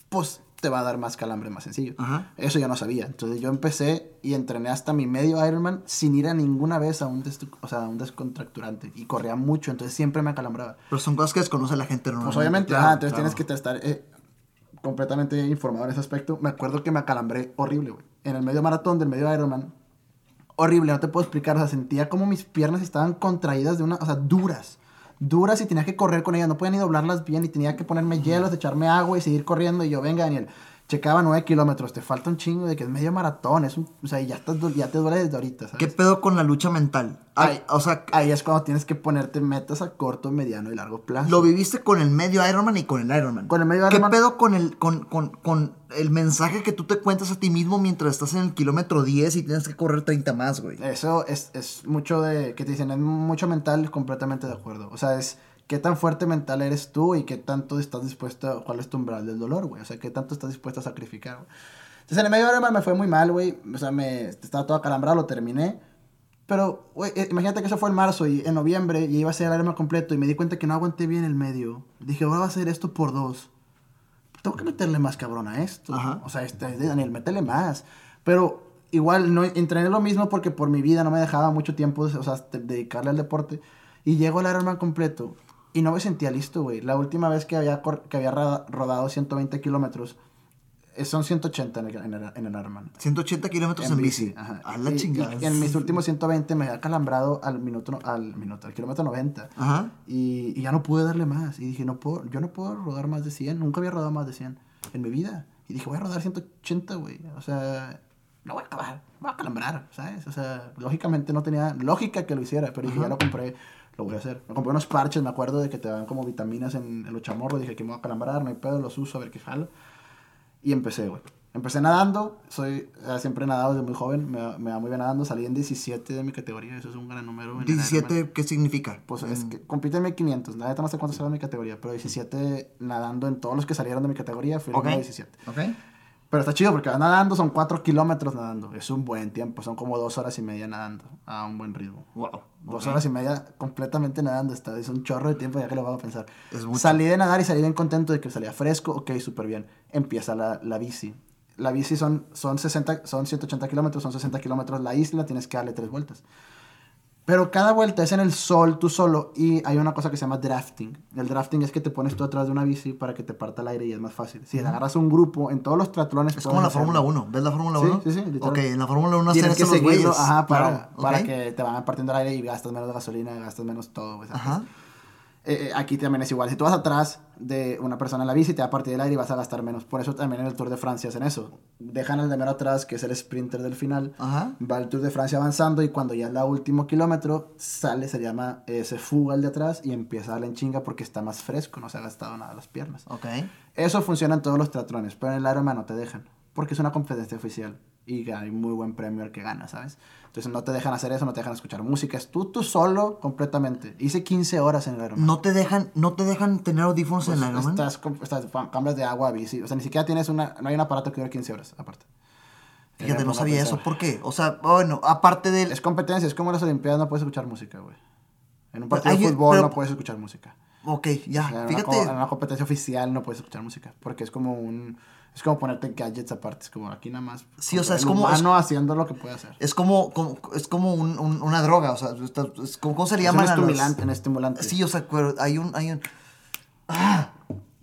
pues te va a dar más calambre más sencillo. Eso yo no sabía. Entonces yo empecé y entrené hasta mi medio Ironman sin ir a ninguna vez a un, o sea, un descontracturante. Y corría mucho, entonces siempre me acalambraba.
Pero son cosas que desconoce la gente
¿no? Pues obviamente, entonces tienes que estar eh, completamente informado en ese aspecto. Me acuerdo que me acalambré horrible, güey en el medio maratón del medio Ironman, horrible, no te puedo explicar, o sea, sentía como mis piernas estaban contraídas de una, o sea, duras, duras y tenía que correr con ellas, no podía ni doblarlas bien y tenía que ponerme hielos, echarme agua y seguir corriendo y yo, venga Daniel, checaba 9 kilómetros, te falta un chingo de que es medio maratón, es un, o sea, ya, estás, ya te duele desde ahorita, ¿sabes?
¿Qué pedo con la lucha mental?
Ahí, o sea, ahí es cuando tienes que ponerte metas a corto, mediano y largo plazo.
Lo viviste con el medio Ironman y con el Ironman.
Con el medio Ironman.
¿Qué pedo con el, con, con, con el mensaje que tú te cuentas a ti mismo mientras estás en el kilómetro 10 y tienes que correr 30 más, güey?
Eso es, es mucho de, que te dicen, es mucho mental, completamente de acuerdo. O sea, es qué tan fuerte mental eres tú y qué tanto estás dispuesto, cuál es tu umbral del dolor, güey. O sea, qué tanto estás dispuesto a sacrificar, güey. Entonces, en el medio Ironman me fue muy mal, güey. O sea, me estaba todo acalambrado, lo terminé. Pero, güey, eh, imagínate que eso fue en marzo y en noviembre y iba a ser el Ironman completo y me di cuenta que no aguanté bien el medio. Dije, ahora va a ser esto por dos. Tengo que meterle más cabrón a esto. O sea, este, Daniel, métele más. Pero igual no entrené lo mismo porque por mi vida no me dejaba mucho tiempo, o sea, dedicarle al deporte. Y llego al Ironman completo y no me sentía listo, güey. La última vez que había, que había rodado 120 kilómetros, eh, son 180 en el, en el, en Ironman.
180 kilómetros en, bici. Ajá. A la chingada.
en mis últimos 120 me había calambrado al minuto, al minuto, al kilómetro 90. Ajá. Y, y, ya no pude darle más. Y dije, no puedo, yo no puedo rodar más de 100. Nunca había rodado más de 100 en mi vida. Y dije, voy a rodar 180, güey. O sea, no voy a acabar. Voy a calambrar, ¿sabes? O sea, lógicamente no tenía lógica que lo hiciera. Pero dije, ya lo compré lo voy a hacer. Me compré unos parches, me acuerdo de que te dan como vitaminas en, el chamorros. Dije que me voy a calambrar, no hay pedo, los uso a ver qué jalo. Y empecé, güey. Empecé nadando, soy siempre nadado desde muy joven, me, me va muy bien nadando, salí en 17 de mi categoría, eso es un gran número.
¿17 qué significa?
Pues es mm. que compite en 1500, la no sé cuántos era mi categoría, pero 17 nadando en todos los que salieron de mi categoría, fui el 17.
Okay.
Pero está chido porque nadando son 4 kilómetros nadando. Es un buen tiempo. Son como dos horas y media nadando a un buen ritmo. Wow. Dos horas y media completamente nadando. Está, es un chorro de tiempo ya que lo vamos a pensar. Salí de nadar y salí bien contento de que salía fresco. Ok, súper bien. Empieza la, la bici. La bici son, son, 60, son 180 kilómetros, son 60 kilómetros la isla. Tienes que darle tres vueltas. Pero cada vuelta es en el sol, tú solo, y hay una cosa que se llama drafting. El drafting es que te pones tú atrás de una bici para que te parta el aire y es más fácil. Si agarras un grupo, en todos los triatlones...
Es como la Fórmula 1, ¿ves la Fórmula 1?
Sí, sí, sí.
Ok, en la Fórmula 1
tienes que seguirlo, ajá, para, para que te van partiendo el aire y gastas menos gasolina, gastas menos todo. Pues, ajá. Eh, aquí también es igual. Si tú vas atrás de una persona en la bici, te va a partir del aire y vas a gastar menos. Por eso también en el Tour de Francia hacen eso. Dejan al de mero atrás, que es el sprinter del final. Va el Tour de Francia avanzando y cuando ya es el último kilómetro, sale, se llama, eh, se fuga el de atrás y empieza a darle en chinga porque está más fresco, no se ha gastado nada las piernas. Eso funciona en todos los teatrones, pero en el Ironman no te dejan porque es una competencia oficial y hay muy buen premio el que gana, ¿sabes? Entonces no te dejan hacer eso, no te dejan escuchar música, es tú, tú solo completamente. Hice 15 horas en el Ironman.
No te dejan, no te dejan tener audífonos en el
pues, Ironman. Estás, estás, cambias de agua a bici, o sea, ni siquiera tienes una, no hay un aparato que dure 15 horas aparte.
Fíjate, no sabía eso, ¿por qué? O sea, bueno, aparte del...
Es competencia, es como en las Olimpiadas no puedes escuchar música, güey. En un partido de fútbol no puedes escuchar música.
Ok, ya, fíjate.
en una competencia oficial no puedes escuchar música, porque es como un es como ponerte gadgets aparte, es como aquí nada más.
Sí, o sea, es como.
Humano haciendo lo que puede hacer.
Es como, es como un, una droga, o sea, es como, ¿cómo se le llama?
Es un estimulante, un estimulante.
Sí, o sea, hay un. Hay un ah,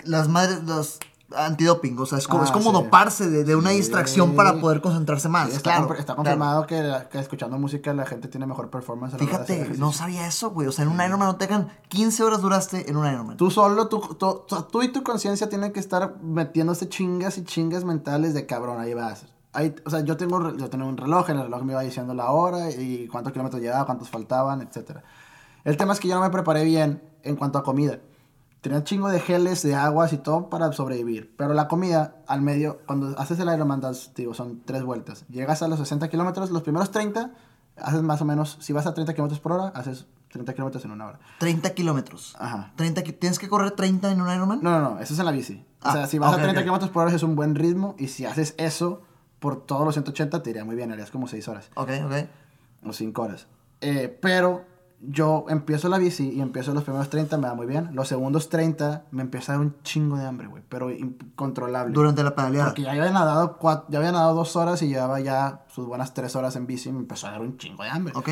las madres, los antidoping, o sea, es como, es ah, como doparse de, de una distracción para poder concentrarse más.
está, claro, está confirmado que, que, escuchando música la gente tiene mejor performance.
Fíjate, no sabía eso, güey. O sea, en un Ironman no te dejan 15 horas duraste en un Ironman.
Tú solo, tú, tú, tú y tu conciencia tienen que estar metiéndose chingas y chingas mentales de cabrón, ahí vas. Ahí, o sea, yo tengo, yo tengo un reloj, en el reloj me iba diciendo la hora y cuántos kilómetros llevaba, cuántos faltaban, etc. El tema es que yo no me preparé bien en cuanto a comida. Tenía chingo de geles, de aguas y todo para sobrevivir. Pero la comida, al medio, cuando haces el Ironman, digo, son tres vueltas. Llegas a los 60 kilómetros, los primeros 30, haces más o menos, si vas a 30 kilómetros por hora, haces 30 kilómetros en una hora.
30 kilómetros.
Ajá.
30, ¿Tienes que correr 30 en un Ironman?
No, no, no, eso es en la bici. o sea, ah, si vas a 30 kilómetros por hora es un buen ritmo y si haces eso por todos los 180 te iría muy bien, harías como 6 horas.
Ok, ok.
O 5 horas. Eh, pero yo empiezo la bici y empiezo los primeros 30, me da muy bien. Los segundos 30 me empieza a dar un chingo de hambre, güey, pero incontrolable.
Durante la pedaleada.
Porque ya había nadado, ya había nadado dos horas y llevaba ya sus buenas tres horas en bici y me empezó a dar un chingo de hambre.
Ok.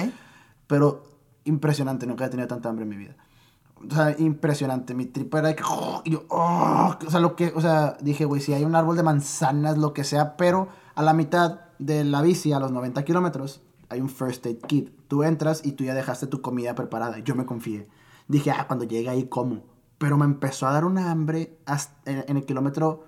Pero impresionante, nunca he tenido tanta hambre en mi vida. O sea, impresionante. Mi tripa era que. Oh, yo, oh, o sea, lo que. O sea, dije, güey, si hay un árbol de manzanas, lo que sea, pero a la mitad de la bici, a los 90 kilómetros, hay un first aid kit. Tú entras y tú ya dejaste tu comida preparada. Yo me confié. Dije, ah, cuando llegue ahí como. Pero me empezó a dar una hambre en, el kilómetro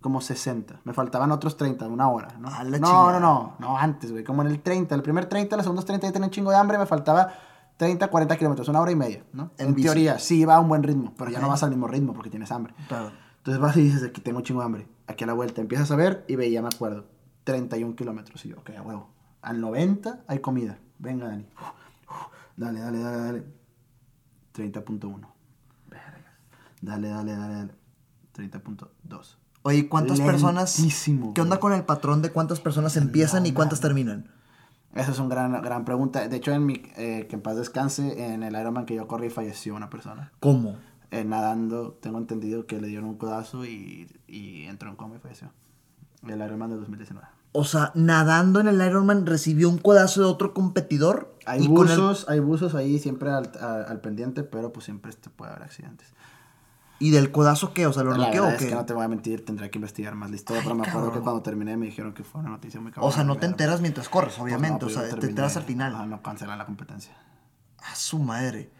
como 60. Me faltaban otros 30, una hora, ¿no? no, no, no, no, antes, güey. Como en el 30, el primer 30, los segundos 30 ya tenía un chingo de hambre, me faltaba 30, 40 kilómetros, una hora y media, ¿no? En, teoría, sí va a un buen ritmo, pero ya no vas al mismo ritmo porque tienes hambre.
Claro.
Entonces vas y dices, aquí tengo un chingo de hambre. Aquí a la vuelta empiezas a ver y veía, me acuerdo, 31 kilómetros. Y yo, ok, a huevo al 90 hay comida. Venga, Dani. Dale, dale, dale, dale. 30.1. Dale, dale, dale, dale. 30.2.
Oye, ¿cuántas personas? ¿Qué onda con el patrón de cuántas personas empiezan y cuántas terminan?
Esa es una gran, gran pregunta. De hecho, en mi, eh, que en paz descanse, en el Ironman que yo corrí falleció una persona.
¿Cómo?
Eh, nadando, tengo entendido que le dieron un codazo y, y entró en coma y falleció. El Ironman de 2019
o sea, nadando en el Ironman recibió un codazo de otro competidor.
Hay buzos, hay buzos ahí siempre al, pendiente, pero pues siempre este puede haber accidentes.
¿Y del codazo qué? O sea, ¿lo noqueó o qué?
Es que no te voy a mentir, tendría que investigar más la historia, pero me acuerdo que cuando terminé me dijeron que fue una noticia muy cabrón.
O sea, no te enteras mientras corres, obviamente, pues o sea, te enteras al final.
Ah, no cancelan la competencia.
A su madre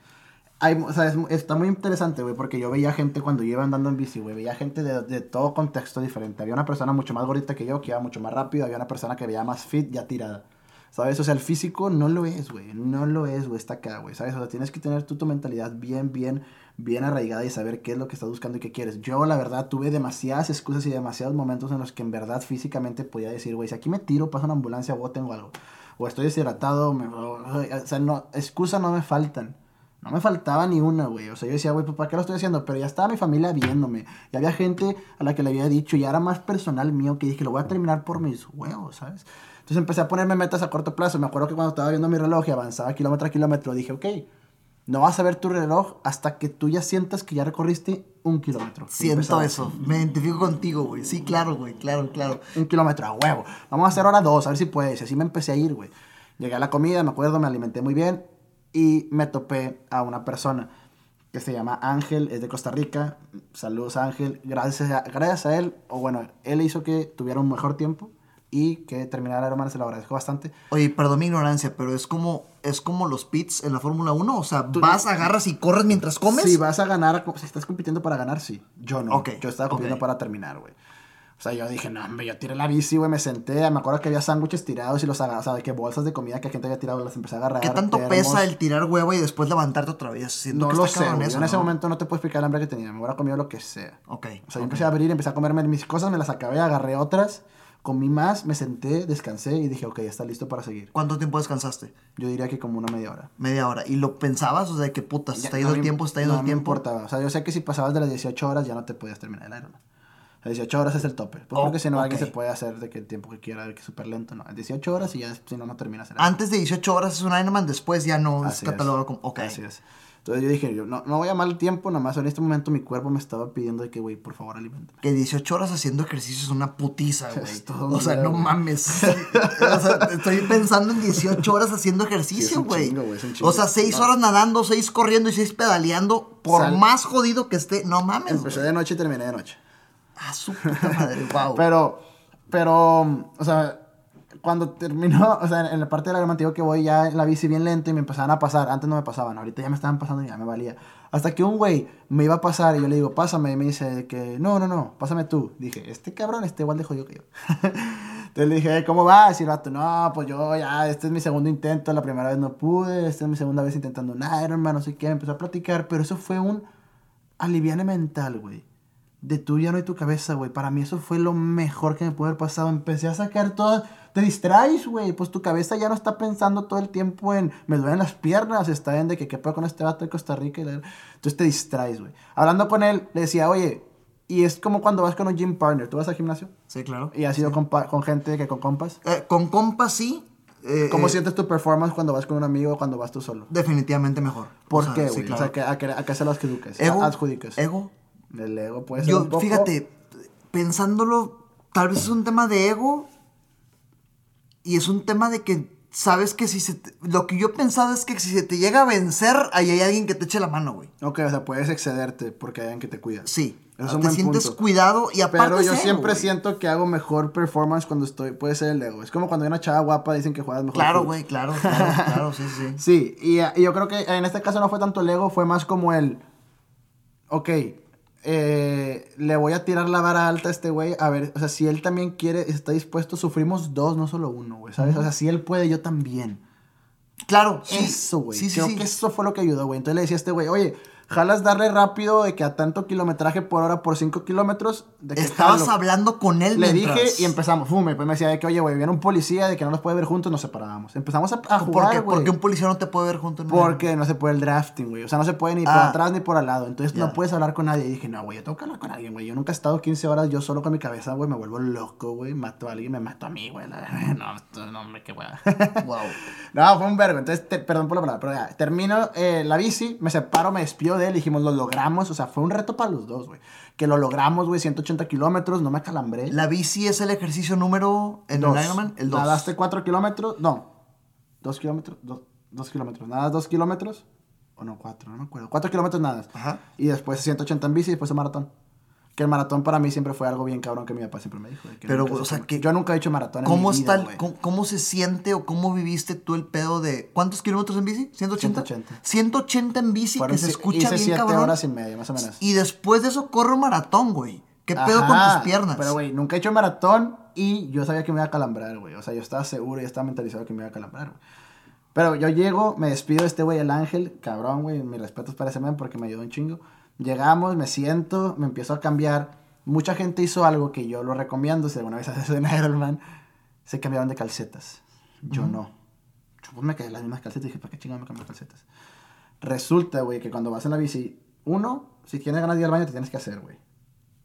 o sea, está muy interesante, güey, porque yo veía gente cuando yo iba andando en bici, güey, veía gente de, de, todo contexto diferente. Había una persona mucho más gordita que yo, que iba mucho más rápido, había una persona que veía más fit, ya tirada. ¿Sabes? O sea, el físico no lo es, güey, no lo es, güey, está acá, güey, ¿sabes? O sea, tienes que tener tú tu mentalidad bien, bien, bien arraigada y saber qué es lo que estás buscando y qué quieres. Yo, la verdad, tuve demasiadas excusas y demasiados momentos en los que en verdad físicamente podía decir, güey, si aquí me tiro, pasa una ambulancia o tengo algo. O estoy deshidratado, o sea, excusas no me faltan. No me faltaba ni una, güey. O sea, yo decía, güey, pues ¿para qué lo estoy haciendo? Pero ya estaba mi familia viéndome. Y había gente a la que le había dicho, y era más personal mío, que dije, lo voy a terminar por mis huevos, ¿sabes? Entonces empecé a ponerme metas a corto plazo. Me acuerdo que cuando estaba viendo mi reloj y avanzaba kilómetro a kilómetro, dije, ok, no vas a ver tu reloj hasta que tú ya sientas que ya recorriste un kilómetro.
Siento eso. Me identifico contigo, güey. Sí, claro, güey. Claro, claro.
Un kilómetro a huevo. Vamos a hacer ahora dos, a ver si puedes. Y así me empecé a ir, güey. Llegué a la comida, me acuerdo, me alimenté muy bien y me topé a una persona que se llama Ángel, es de Costa Rica. Saludos Ángel. Gracias a, gracias a él, o bueno, él hizo que tuviera un mejor tiempo y que terminara hermano, se lo agradezco bastante.
Oye, perdón mi ignorancia, pero es como es como los pits en la Fórmula 1, o sea, vas, agarras y corres mientras comes.
Si vas a ganar, si estás compitiendo para ganar, sí. Yo no. Yo estaba compitiendo para terminar, güey. O sea, yo dije, no, hombre, yo tiré la bici, güey, me senté. Me acuerdo que había sándwiches tirados y los agarraba, o sea, de que bolsas de comida que gente había tirado las empecé a agarrar.
¿Qué tanto pesa el tirar huevo y después levantarte otra vez?
no lo sé, en ese momento no te puedo explicar el hambre que tenía. Me hubiera comido lo que sea.
Ok.
O sea, yo empecé a abrir, empecé a comerme mis cosas, me las acabé, agarré otras comí más, me senté, descansé y dije, ok, está listo para seguir.
¿Cuánto tiempo descansaste?
Yo diría que como una media hora.
Media hora. ¿Y lo pensabas? O sea, que puta, está yendo el tiempo, está yendo el tiempo.
No importaba. O sea, yo sé que si pasabas de las 18 horas ya no te podías terminar el Ironman. 18 horas es el tope. Pues porque si no, alguien se puede hacer de que el tiempo que quiera, que es súper lento. No, 18 horas y ya si no, no terminas
el Antes de 18 horas es un Ironman, después ya no es catalogado como. Ok.
Así es. Entonces yo dije, yo no, no voy a mal tiempo, nada más en este momento mi cuerpo me estaba pidiendo de que, güey, por favor, alimentame.
Que 18 horas haciendo ejercicio es una putiza, güey. o sea, no mames. o sea, estoy pensando en 18 horas haciendo ejercicio, güey. O sea, 6 horas nadando, 6 corriendo y 6 pedaleando, por más jodido que esté, no mames.
Empecé de noche y terminé de noche.
Ah, su puta madre, wow.
pero, pero, o sea cuando terminó, o sea, en la parte del aeromático que voy ya la bici bien lento y me empezaban a pasar. Antes no me pasaban, ahorita ya me estaban pasando y ya me valía. Hasta que un güey me iba a pasar y yo le digo, pásame. Y me dice que, no, no, no, pásame tú. Dije, este cabrón está igual de jodido que yo. Entonces le dije, ¿cómo vas? Y el rato, no, pues yo ya, este es mi segundo intento, la primera vez no pude, esta es mi segunda vez intentando un Ironman, no sé qué. Empezó a platicar, pero eso fue un aliviane mental, güey. De tu ya no y tu cabeza, güey. Para mí eso fue lo mejor que me pudo haber pasado. Empecé a sacar todas te distraes, güey. Pues tu cabeza ya no está pensando todo el tiempo en me duelen las piernas, está en de que qué puedo con este vato de Costa Rica. Entonces te distraes, güey. Hablando con él, le decía, oye, y es como cuando vas con un gym partner. ¿Tú vas al gimnasio?
Sí, claro.
¿Y has ido con, gente que con compas?
Eh, con compas sí.
Eh, ¿Cómo eh, sientes tu performance cuando vas con un amigo o cuando vas tú solo?
Definitivamente mejor.
¿Por qué, güey? O sea, ¿a qué, a qué se los educas?
Ego,
adjudicas?
Ego.
El ego puede ser
Yo, fíjate, pensándolo, tal vez es un tema de ego y es un tema de que sabes que si se lo que yo he pensado es que si se te llega a vencer, ahí hay alguien que te eche la mano, güey.
Ok, o sea, puedes excederte porque hay alguien que te cuida.
Sí. te sientes cuidado y aparte
Pero yo siempre siento que hago mejor performance cuando estoy, puede ser el ego. Es como cuando hay una chava guapa dicen que juegas mejor.
Claro, güey, claro, claro, claro, sí, sí.
Sí, y, y, yo creo que en este caso no fue tanto el ego, fue más como el, ok, eh, le voy a tirar la vara alta a este güey. A ver, o sea, si él también quiere, está dispuesto, sufrimos dos, no solo uno, güey, ¿sabes? O sea, si él puede, yo también.
Claro,
eso, güey. Sí, sí, Creo que eso fue lo que ayudó, güey. Entonces le decía a este güey, oye, jalas darle rápido de que a tanto kilometraje por hora por 5 kilómetros. De que
Estabas hablando con él
Le dije y empezamos. Fume. Pues me decía de que, oye, güey, viene un policía, de que no nos puede ver juntos, nos separábamos. Empezamos a, a
jugar, ¿Por qué? un policía no te puede ver juntos?
Porque no se puede el drafting, güey. O sea, no se puede ni por ah. atrás ni por al lado. Entonces no puedes hablar con nadie. Y dije, no, güey, yo tengo que hablar con alguien, güey. Yo nunca he estado 15 horas yo solo con mi cabeza, güey. Me vuelvo loco, güey. Mato a alguien, me mato a mí, güey. No, no, me qué güey. wow. no, fue un verbo. Entonces, perdón por la palabra, pero ya. Termino eh, la bici, me separo, me despido de él. Dijimos, lo logré o sea, fue un reto para los dos, güey. Que lo logramos, güey, 180 kilómetros, no me calambré.
¿La bici es el ejercicio número en el Ironman?
El 2. Nadaste 4 kilómetros, no, 2 kilómetros, 2 kilómetros, nada, 2 kilómetros, o no, 4, no me acuerdo, 4 kilómetros nada. Ajá. Y después 180 en bici y después un maratón. Que el maratón para mí siempre fue algo bien cabrón que mi papá siempre me dijo.
Pero, o sea, que...
Yo nunca he hecho maratón
¿cómo en mi está cómo, se siente o cómo viviste tú el pedo de... ¿Cuántos kilómetros en bici? ¿180? 180. 180 en bici, que se escucha bien siete cabrón.
horas y media, más o menos.
Y después de eso corro maratón, güey. ¿Qué pedo con tus piernas?
Pero, güey, nunca he hecho maratón y yo sabía que me iba a calambrar, güey. O sea, yo estaba seguro y estaba mentalizado que me iba a calambrar, güey. Pero yo llego, me despido de este güey, el ángel, cabrón, güey. Mis respetos para ese man porque me ayudó un chingo. Llegamos, me siento, me empiezo a cambiar mucha gente hizo algo que yo lo recomiendo, si alguna vez haces en Ironman, se cambiaban de calcetas. Yo no. Yo pues me quedé las mismas calcetas y dije, ¿para qué chingada me cambio calcetas? Resulta, güey, que cuando vas en la bici, uno, si tienes ganas de ir al baño, te tienes que hacer, güey.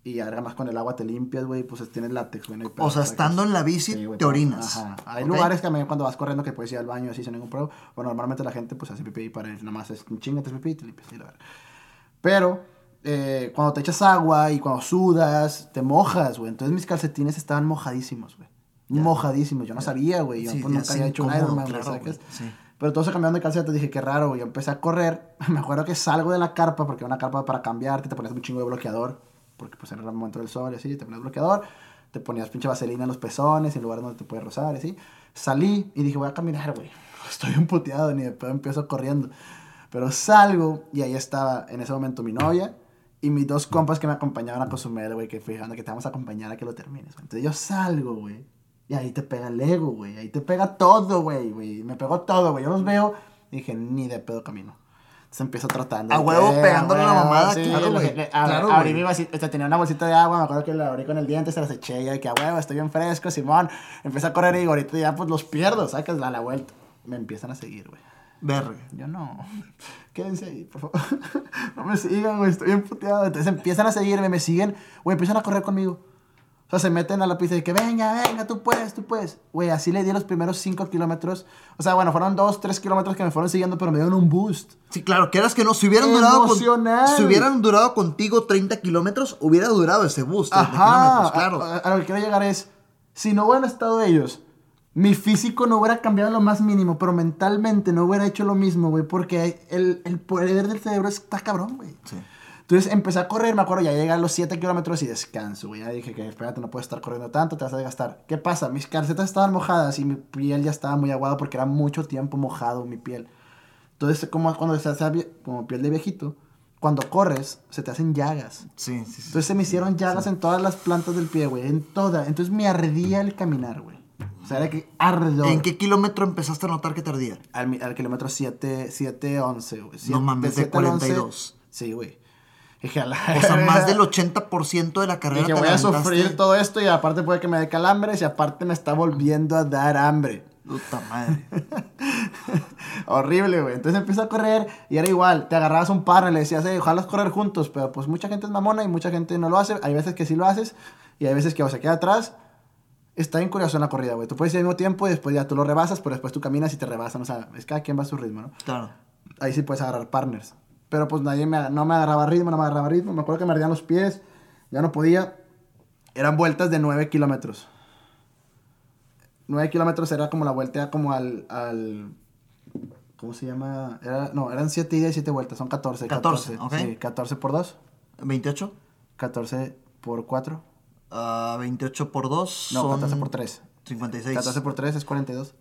Y además con el agua te limpias, güey, pues tienes látex, güey.
o sea, estando en la bici, te orinas. Ajá.
Hay lugares que también cuando vas corriendo que puedes ir al baño así sin ningún problema. Bueno, normalmente la gente pues hace pipí para ir, nada más es un chinga, te pipí y te limpias. la Pero eh, cuando te echas agua y cuando sudas, te mojas, güey. Entonces mis calcetines estaban mojadísimos, güey. Mojadísimos. Yo no sabía, güey. Yo pues, nunca había hecho un Ironman, claro, Sí. Pero todo se cambiando de calcetas, dije, qué raro, güey. Yo empecé a correr. Me acuerdo que salgo de la carpa, porque era una carpa para cambiarte, te ponías un chingo de bloqueador, porque pues era el momento del sol así, te ponías bloqueador, te ponías pinche vaselina en los pezones, en lugares donde te puedes rozar, así. Salí y dije, voy a caminar, güey. Estoy emputeado, ni de pedo empiezo corriendo. Pero salgo y ahí estaba en ese momento mi novia y mis dos compas que me acompañaban a consumir, güey, que fijando que te vamos a acompañar a que lo termines. Entonces yo salgo, güey. Y ahí te pega el ego, güey. Ahí te pega todo, güey, güey. Me pegó todo, güey. Yo los veo y dije, ni de pedo camino. Entonces empiezo tratando.
A huevo pegándole la mamada, sí, claro, güey.
Claro, abrí mi vasito, este, tenía una bolsita de agua, me acuerdo que la abrí con el diente, se las eché y de que a huevo, estoy bien fresco, Simón. Empecé a correr y ahorita ya pues los pierdo, sacas la, la vuelta. Me empiezan a seguir, güey.
Verga.
Yo no. Quédense ahí, por favor. no me sigan, güey, estoy bien puteado. Entonces empiezan a seguirme, me siguen, güey, empiezan a correr conmigo. O sea, se meten a la pista y que venga, venga, tú puedes, tú puedes. Güey, así le di los primeros 5 kilómetros. O sea, bueno, fueron 2, 3 kilómetros que me fueron siguiendo, pero me dieron un boost.
Sí, claro, que eras que no, si hubieran durado si hubieran durado contigo 30 kilómetros, hubiera durado ese boost.
Ajá, claro. A, lo que quiero llegar es, si no hubieran estado ellos, mi físico no hubiera cambiado lo más mínimo, pero mentalmente no hubiera hecho lo mismo, güey, porque el, el poder del cerebro está cabrón, güey. Sí. Entonces empecé a correr, me acuerdo, ya llegué a los 7 kilómetros y descanso, güey. Ya dije que espérate, no puedes estar corriendo tanto, te vas a desgastar. ¿Qué pasa? Mis calcetas estaban mojadas y mi piel ya estaba muy aguada porque era mucho tiempo mojado mi piel. Entonces, como cuando se hace como piel de viejito, cuando corres, se te hacen llagas.
Sí, sí, sí.
Entonces se me hicieron llagas en todas las plantas del pie, güey, en toda. Entonces me ardía el caminar, güey. O sea, era que ardió.
¿En qué kilómetro empezaste a notar que te ardía?
Al, al kilómetro 7, 7, 11, güey.
No mames, de, 42.
sí, güey.
O sea, más del 80% de la carrera.
que voy a sufrir todo esto y aparte puede que me dé calambres y aparte me está volviendo a dar hambre.
Puta madre.
Horrible, güey. Entonces empiezo a correr y era igual. Te agarrabas un par y le decías, hey, ojalá correr juntos. Pero pues mucha gente es mamona y mucha gente no lo hace. Hay veces que sí lo haces y hay veces que o se queda atrás. Está en la corrida, güey. Tú puedes ir al mismo tiempo y después ya tú lo rebasas, pero después tú caminas y te rebasan. O sea, es cada quien va a su ritmo, ¿no?
Claro.
Ahí sí puedes agarrar partners. Pero pues nadie me, no me agarraba ritmo, no me agarraba ritmo. Me acuerdo que me ardían los pies, ya no podía. Eran vueltas de 9 kilómetros. 9 kilómetros era como la vuelta como al, al ¿Cómo se llama? Era, no, eran 7 y 7 vueltas, son 14.
14, 14
ok. Sí, 14 por 2.
28.
14 por 4.
Uh, 28 por 2.
No, 14 por 3.
56.
14 por 3 es 42.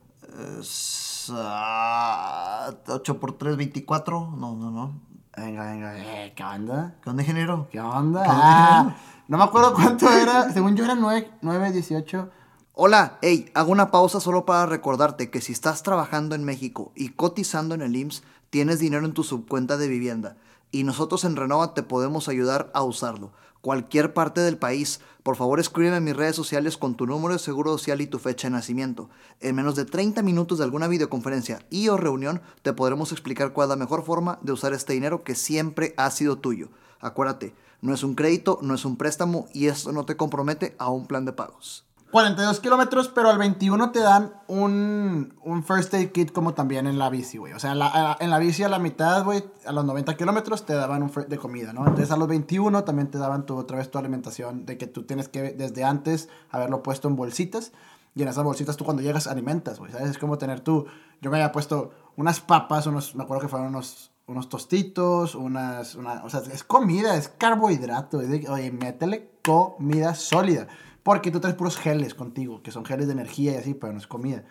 Es, uh, 8 por 3, 24. No, no, no.
Venga, venga, eh, ¿qué onda?
¿Qué onda, ingeniero?
¿Qué onda? Ah, no me acuerdo cuánto era. Según yo era 9, 9 18.
Hola, hey, hago una pausa solo para recordarte que si estás trabajando en México y cotizando en el IMSS, tienes dinero en tu subcuenta de vivienda y nosotros en Renova te podemos ayudar a usarlo. Cualquier parte del país, por favor escríbeme en mis redes sociales con tu número de seguro social y tu fecha de nacimiento. En menos de 30 minutos de alguna videoconferencia y o reunión te podremos explicar cuál es la mejor forma de usar este dinero que siempre ha sido tuyo. Acuérdate, no es un crédito, no es un préstamo y esto no te compromete a un plan de pagos.
42 kilómetros, pero al 21 te dan un, un, first aid kit como también en la bici, güey. O sea, la, en la bici a la mitad, güey, a los 90 kilómetros te daban un de comida, ¿no? Entonces a los 21 también te daban tu, otra vez tu alimentación, de que tú tienes que desde antes haberlo puesto en bolsitas. Y en esas bolsitas tú cuando llegas alimentas, güey, ¿sabes? Es como tener tú, yo me había puesto unas papas, unos, me acuerdo que fueron unos, unos tostitos, unas, una, o sea, es comida, es carbohidrato. oye, métele comida sólida. Porque tú traes puros geles contigo, que son geles de energía y así, pero no es comida.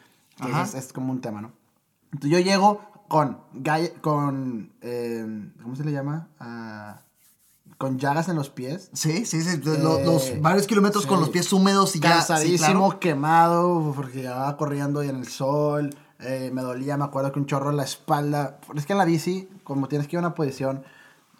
Es, es, como un tema, ¿no? Entonces yo llego con, con eh, ¿cómo se le llama? Ah, con llagas en los pies.
Sí, sí, sí. los, eh, varios kilómetros con los pies húmedos y
Cansadísimo, ya. quemado, porque ya corriendo y en el sol. Eh, me dolía, me acuerdo que un chorro en la espalda. Es que en la bici, como tienes que ir a una posición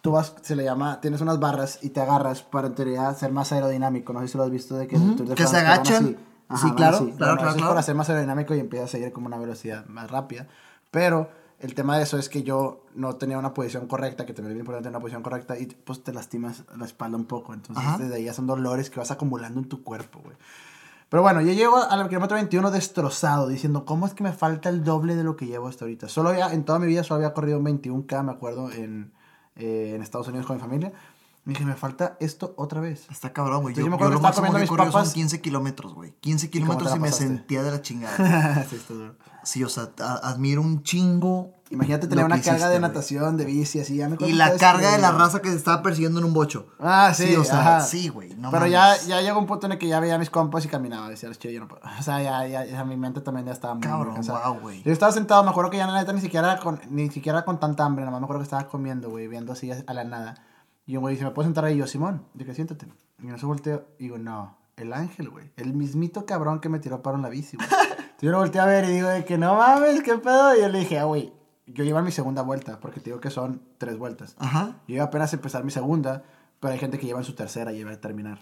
tú vas, se le llama, tienes unas barras y te agarras para en teoría ser más aerodinamico. No sé si lo has visto de que,
que se agachan. sí, claro, claro, claro,
para ser más aerodinámico y empiezas a seguir como una velocidad más rápida. Pero el tema de eso es que yo no tenía una posición correcta, que te me bien importante una posición correcta, y pues te lastimas la espalda un poco. Entonces, desde ahí ya son dolores que vas acumulando en tu cuerpo, güey. Pero bueno, yo llego al kilómetro 21 destrozado, diciendo, ¿cómo es que me falta el doble de lo que llevo hasta ahorita? Solo había, en toda mi vida solo había corrido un 21K, me acuerdo, en, eh, en Estados Unidos con mi familia. Me dije, me falta esto otra vez.
Está cabrón, güey. Yo, yo, me acuerdo yo lo máximo que he corrido son 15 kilómetros, güey. 15 kilómetros y, me sentía de la chingada. sí, está duro. Sí, o sea, admiro un chingo.
Imagínate tener una carga de natación, de bici, así. Ya
me y la carga de la raza que se estaba persiguiendo en un bocho.
Ah, sí.
sí o sea, sí, güey.
No Pero ya, ya llegó un punto en el que ya veía a mis compas y caminaba. Decía, chido, yo no puedo. O sea, ya, ya, ya mi mente también ya estaba muy.
Cabrón, wow, güey.
Yo estaba sentado, me acuerdo que ya la neta ni siquiera con, ni siquiera con tanta hambre, nada más me acuerdo que estaba comiendo, güey, viendo así a la nada. Y un güey dice, ¿me puedo sentar ahí? yo, Simón, dije, siéntate. Y no se volteo y digo, no, el ángel, güey. El mismito cabrón que me tiró para en la bici, güey. yo lo volteé a ver y digo, de que no mames, qué pedo. Y yo le dije, ah, güey, yo iba a mi segunda vuelta, porque te digo que son tres vueltas. Ajá. Yo iba apenas a empezar mi segunda, pero hay gente que lleva en su tercera y iba a terminar.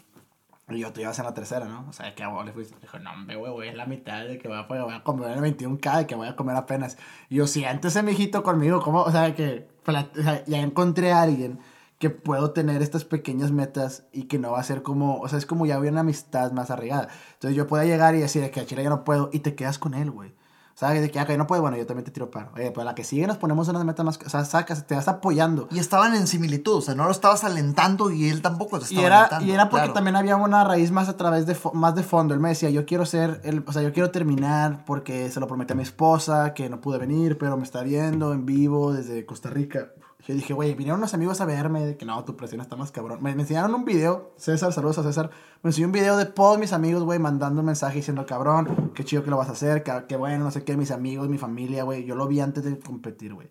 Y yo, tú ibas en la tercera, ¿no? O sea, que a vos le fuiste. Dijo, no, hombre, güey, es la mitad de que voy a, voy a comer el 21K, de que voy a comer apenas. Y yo, siento ese mijito conmigo, ¿cómo? O sea, que o sea, ya encontré a alguien que puedo tener estas pequeñas metas y que no va a ser como, o sea, es como ya había una amistad más arraigada. Entonces yo puedo llegar y decir que a Chile ya no puedo y te quedas con él, güey. ¿Sabes? De que, ah, no puedo, bueno, yo también te tiro paro. Oye, pues la que sigue nos ponemos unas metas más, o sea, sacas, te vas apoyando.
Y estaban en similitud, o sea, no lo estabas alentando y él tampoco te estaba
y era,
alentando.
Y era porque también había una raíz más a través de, más de fondo. Él me decía, yo quiero ser, el, o sea, yo quiero terminar porque se lo prometí a mi esposa, que no pude venir, pero me está viendo en vivo desde Costa Rica. Yo dije, güey, vinieron unos amigos a verme, de que no, tu presión está más cabrón. Me, enseñaron un video, César, saludos a César. Me enseñó un video de todos mis amigos, güey, mandando un mensaje diciendo, cabrón, qué chido que lo vas a hacer, qué, bueno, no sé qué, mis amigos, mi familia, güey. Yo lo vi antes de competir, güey.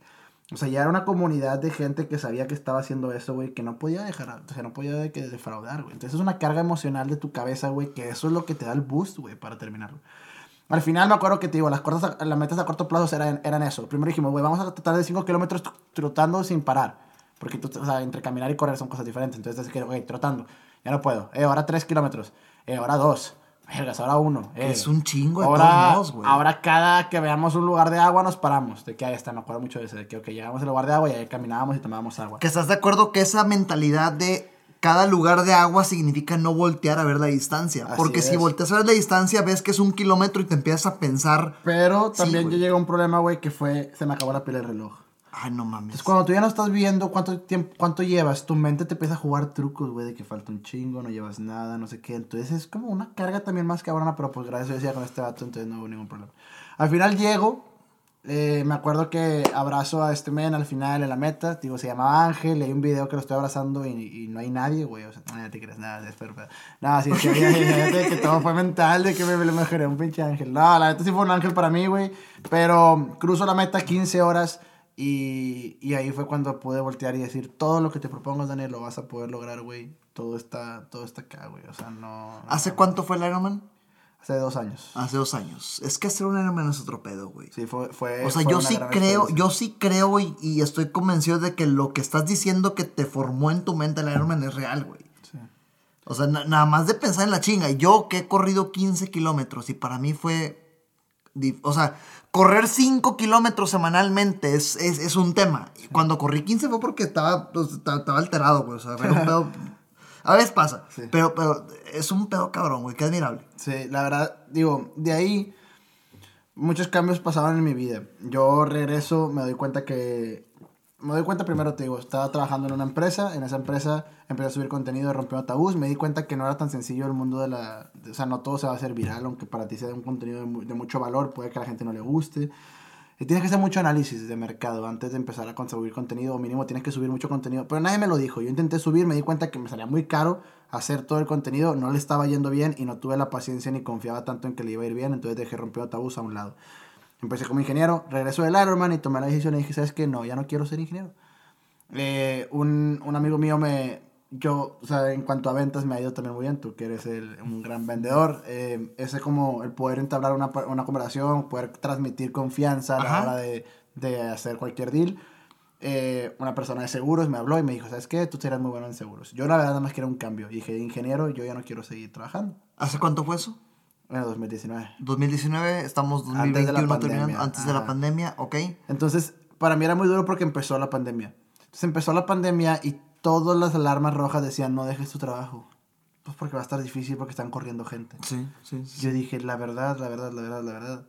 O sea, ya era una comunidad de gente que sabía que estaba haciendo eso, güey, que no podía dejar, o sea, no podía que defraudar, güey. Entonces es una carga emocional de tu cabeza, güey, que eso es lo que te da el boost, güey, para terminarlo. Al final me acuerdo que te digo, las, cortas, las metas a corto plazo eran, eran eso. Primero dijimos, güey, vamos a tratar de 5 kilómetros trotando sin parar. Porque o sea, entre caminar y correr son cosas diferentes. Entonces, es que, güey, trotando. Ya no puedo. Eh, ahora 3 kilómetros. Eh, ahora 2. Vergas, ahora 1. Eh.
Es un chingo de
ahora, todos güey. Ahora cada que veamos un lugar de agua nos paramos. De que ahí está, me acuerdo mucho de eso. De que, ok, llegamos al lugar de agua y ahí caminábamos y tomábamos agua.
Que estás de acuerdo que esa mentalidad de cada lugar de agua significa no voltear a ver la distancia. porque si volteas a ver la distancia, ves que es un kilómetro y te empiezas a pensar.
Pero también yo llegué a un problema, güey, que fue. Se me acabó la pila del reloj.
Ay, no mames.
Entonces, cuando tú ya no estás viendo cuánto tiempo, cuánto llevas, tu mente te empieza a jugar trucos, güey, de que falta un chingo, no llevas nada, no sé qué. Entonces es como una carga también más cabrona, pero pues gracias a Dios ya con este vato, entonces no hubo ningún problema. Al final llego, eh, me acuerdo que abrazo a este men al final en la meta, digo, se llamaba Ángel, hay un video que lo estoy abrazando y, no hay nadie, güey, o sea, no te crees nada, espero, pero... No, sí, sí, que todo fue mental, de que me, me mejoré un pinche ángel. No, la neta sí fue un ángel para mí, güey, pero cruzo la meta 15 horas y, y ahí fue cuando pude voltear y decir, todo lo que te propongas, Daniel, lo vas a poder lograr, güey. Todo está, todo está acá, güey, o sea, no...
¿Hace cuánto fue el Ironman?
Hace dos años.
Hace dos años. Es que hacer un Ironman es otro pedo, güey.
Sí, fue, fue.
O sea, yo sí creo, yo sí creo y, y, estoy convencido de que lo que estás diciendo que te formó en tu mente el Ironman es real, güey. Sí. O sea, nada más de pensar en la chinga. Yo que he corrido 15 kilómetros y para mí fue. O sea, correr 5 kilómetros semanalmente es, es, es, un tema. Cuando corrí 15 fue porque estaba, pues, estaba alterado, güey. O sea, era un pedo a veces pasa. Pero, pero es un pedo cabrón, güey. Qué admirable.
Sí, la verdad, digo, de ahí muchos cambios pasaban en mi vida. Yo regreso, me doy cuenta que... Me doy cuenta primero, te digo, estaba trabajando en una empresa, en esa empresa empecé a subir contenido, rompió tabús, me di cuenta que no era tan sencillo el mundo de la... O sea, no todo se va a hacer viral, aunque para ti sea un contenido de, de mucho valor, puede que a la gente no le guste. Tienes que hacer mucho análisis de mercado antes de empezar a conseguir contenido, o mínimo tienes que subir mucho contenido. Pero nadie me lo dijo. Yo intenté subir, me di cuenta que me salía muy caro hacer todo el contenido, no le estaba yendo bien y no tuve la paciencia ni confiaba tanto en que le iba a ir bien, entonces dejé rompido tabús a un lado. Empecé como ingeniero, regreso del Ironman y tomé la decisión y dije, ¿sabes qué? No, ya no quiero ser ingeniero. Eh, un, un amigo mío me, yo, o sea, en cuanto a ventas me ha ido también muy bien, tú que eres el, un gran vendedor, eh, ese como el poder entablar una, una conversación, poder transmitir confianza a la hora de, de, hacer cualquier deal. Eh, una persona de seguros me habló y me dijo, ¿sabes qué? Tú serás muy bueno en seguros. Yo la verdad nada más quiero un cambio. Y dije, ingeniero, yo ya no quiero seguir trabajando.
¿Hace cuánto fue eso?
En 2019.
2019, estamos 2021 antes de la pandemia, antes de la pandemia ok.
Entonces, para mí era muy duro porque empezó la pandemia. Entonces empezó la pandemia y todas las alarmas rojas decían, no dejes tu trabajo. Pues porque va a estar difícil porque están corriendo gente.
Sí, sí, sí.
Yo dije, la verdad, la verdad, la verdad, la verdad.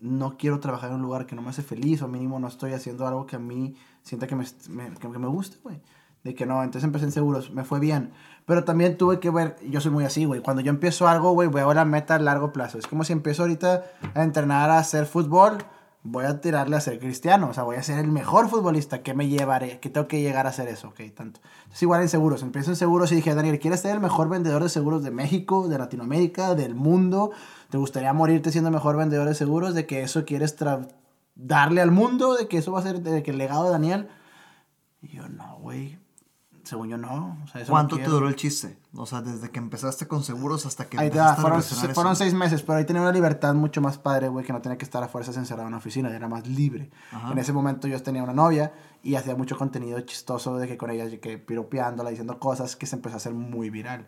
No quiero trabajar en un lugar que no me hace feliz o mínimo no estoy haciendo algo que a mí sienta que me, me que me guste, güey. De que no, entonces empecé en seguros, me fue bien. Pero también tuve que ver, yo soy muy así, güey. Cuando yo empiezo algo, güey, veo la meta a largo plazo. Es como si empiezo ahorita a entrenar a hacer fútbol, voy a tirarle a ser cristiano. O sea, voy a ser el mejor futbolista. ¿Qué me llevaré? ¿Qué tengo que llegar a hacer eso? Ok, tanto. Es igual en seguros. Empiezo en seguros y dije, Daniel, ¿quieres ser el mejor vendedor de seguros de México, de Latinoamérica, del mundo? ¿Te gustaría morirte siendo mejor vendedor de seguros? ¿De que eso quieres darle al mundo? ¿De que eso va a ser de que el legado de Daniel? Y yo, no, güey según yo no.
¿Cuánto te duró el chiste? O sea, desde que empezaste con seguros hasta que...
Ahí fueron, fueron seis meses, pero ahí tenía una libertad mucho más padre, güey, que no tenía que estar a fuerzas encerrado en una oficina, era más libre. En ese momento yo tenía una novia y hacía mucho contenido chistoso de que con ella, que piropeándola, diciendo cosas que se empezó a hacer muy viral.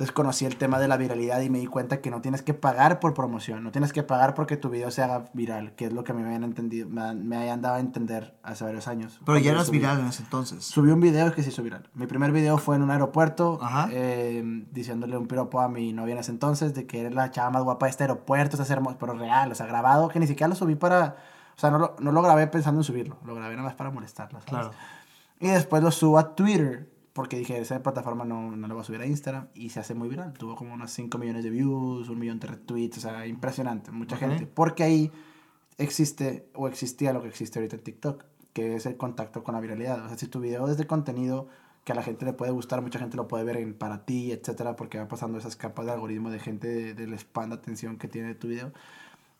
Entonces conocí el tema de la viralidad y me di cuenta que no tienes que pagar por promoción, no tienes que pagar porque tu video se haga viral, que es lo que me habían entendido, me, me habían dado a entender hace varios años.
Pero ya eras viral en ese entonces.
Subí un video que se hizo viral. Mi primer video fue en un aeropuerto, eh, diciéndole un piropo a mi novia en ese entonces de que era la chava más guapa de este aeropuerto, es hermoso, pero real, o sea, grabado, que ni siquiera lo subí para, o sea, no lo, no lo grabé pensando en subirlo, lo grabé nada más para molestarla. Claro. Y después lo subo a Twitter porque dije, esa plataforma no, no le voy a subir a Instagram y se hace muy viral. Tuvo como unos 5 millones de views, un millón de retweets, o sea, impresionante, mucha gente. Porque ahí existe o existía lo que existe ahorita en TikTok, que es el contacto con la viralidad. O sea, si tu video es de contenido que a la gente le puede gustar, mucha gente lo puede ver en para ti, etcétera, porque va pasando esas capas de algoritmo de gente del spam de atención que tiene tu video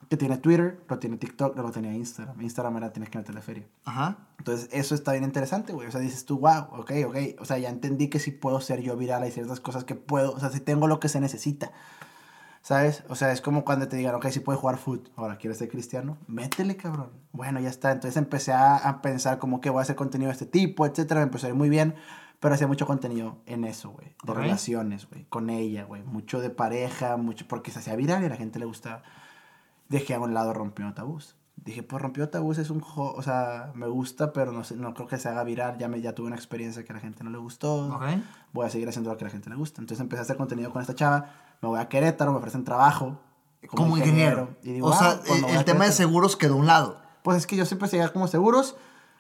que tiene Twitter, lo tiene TikTok, no lo tenía Instagram. Instagram era tienes que meterle feria. Ajá. Entonces, eso está bien interesante, güey. O sea, dices tú, wow, ok, ok. O sea, ya entendí que sí puedo ser yo viral. Hay ciertas cosas que puedo, o sea, si tengo lo que se necesita. ¿Sabes? O sea, es como cuando te digan, ok, si puedes jugar foot. Ahora, ¿quieres ser cristiano? Métele, cabrón. Bueno, ya está. Entonces empecé a, a pensar como que voy a hacer contenido de este tipo, etcétera. Me empecé a ir muy bien. Pero hacía mucho contenido en eso, güey. De relaciones, güey. Con ella, güey. Mucho de pareja, mucho. Porque se hacía viral y a la gente le gustaba dejé a un lado Rompió Tabús. Dije, pues Rompió Tabús es un juego, o sea, me gusta, pero no, sé, no creo que se haga viral. Ya, me, ya tuve una experiencia que a la gente no le gustó. Voy a seguir haciendo lo que a la gente le gusta. Entonces empecé a hacer contenido con esta chava. Me voy a Querétaro, me ofrecen trabajo.
Como, ingeniero. o sea, pues el, tema de seguros quedó a un lado.
Pues es que yo siempre seguía como seguros.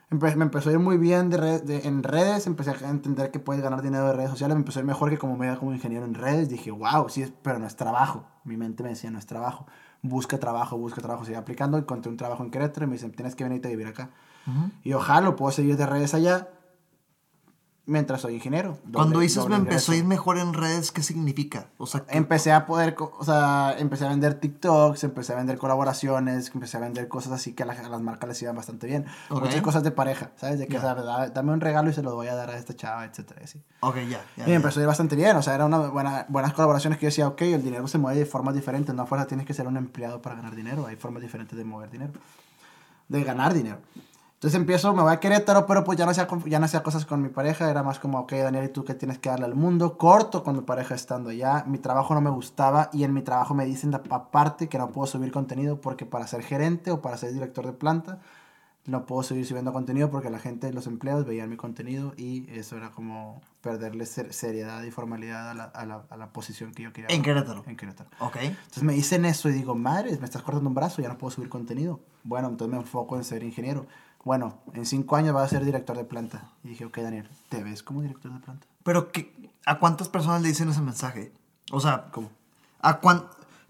me empezó a ir muy bien de, en redes, empecé a entender que puedes ganar dinero de redes sociales, me empezó a ir mejor que como me como ingeniero en redes. Dije, wow, sí, pero no es trabajo. Mi mente me decía, no es trabajo busca trabajo, busca trabajo, sigue aplicando, encontré un trabajo en Querétaro y me dicen, tienes que venirte a vivir acá. Y ojalá lo puedo seguir de redes allá mientras soy ingeniero.
Cuando dices me empezó a ir mejor en redes, ¿qué significa?
O sea, empecé a poder, o sea, empecé a vender TikToks, empecé a vender colaboraciones, empecé a vender cosas así que a, las marcas les iban bastante bien. Muchas cosas de pareja, ¿sabes? De que, dame un regalo y se lo voy a dar a esta chava, etcétera, así.
Ok, ya.
y me empezó a ir bastante bien, o sea, eran una buena, buenas colaboraciones que yo decía, ok, el dinero se mueve de formas diferentes, no a fuerza tienes que ser un empleado para ganar dinero, hay formas diferentes de mover dinero, de ganar dinero. Entonces empiezo, me voy a Querétaro, pero pues ya no hacía, ya no hacía cosas con mi pareja, era más como, ok, Daniel, ¿y tú qué tienes que darle al mundo? Corto con mi pareja estando allá, mi trabajo no me gustaba y en mi trabajo me dicen aparte que no puedo subir contenido porque para ser gerente o para ser director de planta no puedo seguir subiendo contenido porque la gente, los empleados veían mi contenido y eso era como perderle seriedad y formalidad a la, a, la, a la, posición que yo quería.
En Querétaro.
En Querétaro.
Ok.
Entonces me dicen eso y digo, madre, me estás cortando un brazo, ya no puedo subir contenido. Bueno, entonces me enfoco en ser ingeniero bueno, en cinco años vas a ser director de planta. Y dije, ok, Daniel, ¿te ves como director de planta?
Pero, ¿qué, ¿a cuántas personas le dicen ese mensaje? O sea, ¿cómo? ¿A cuán,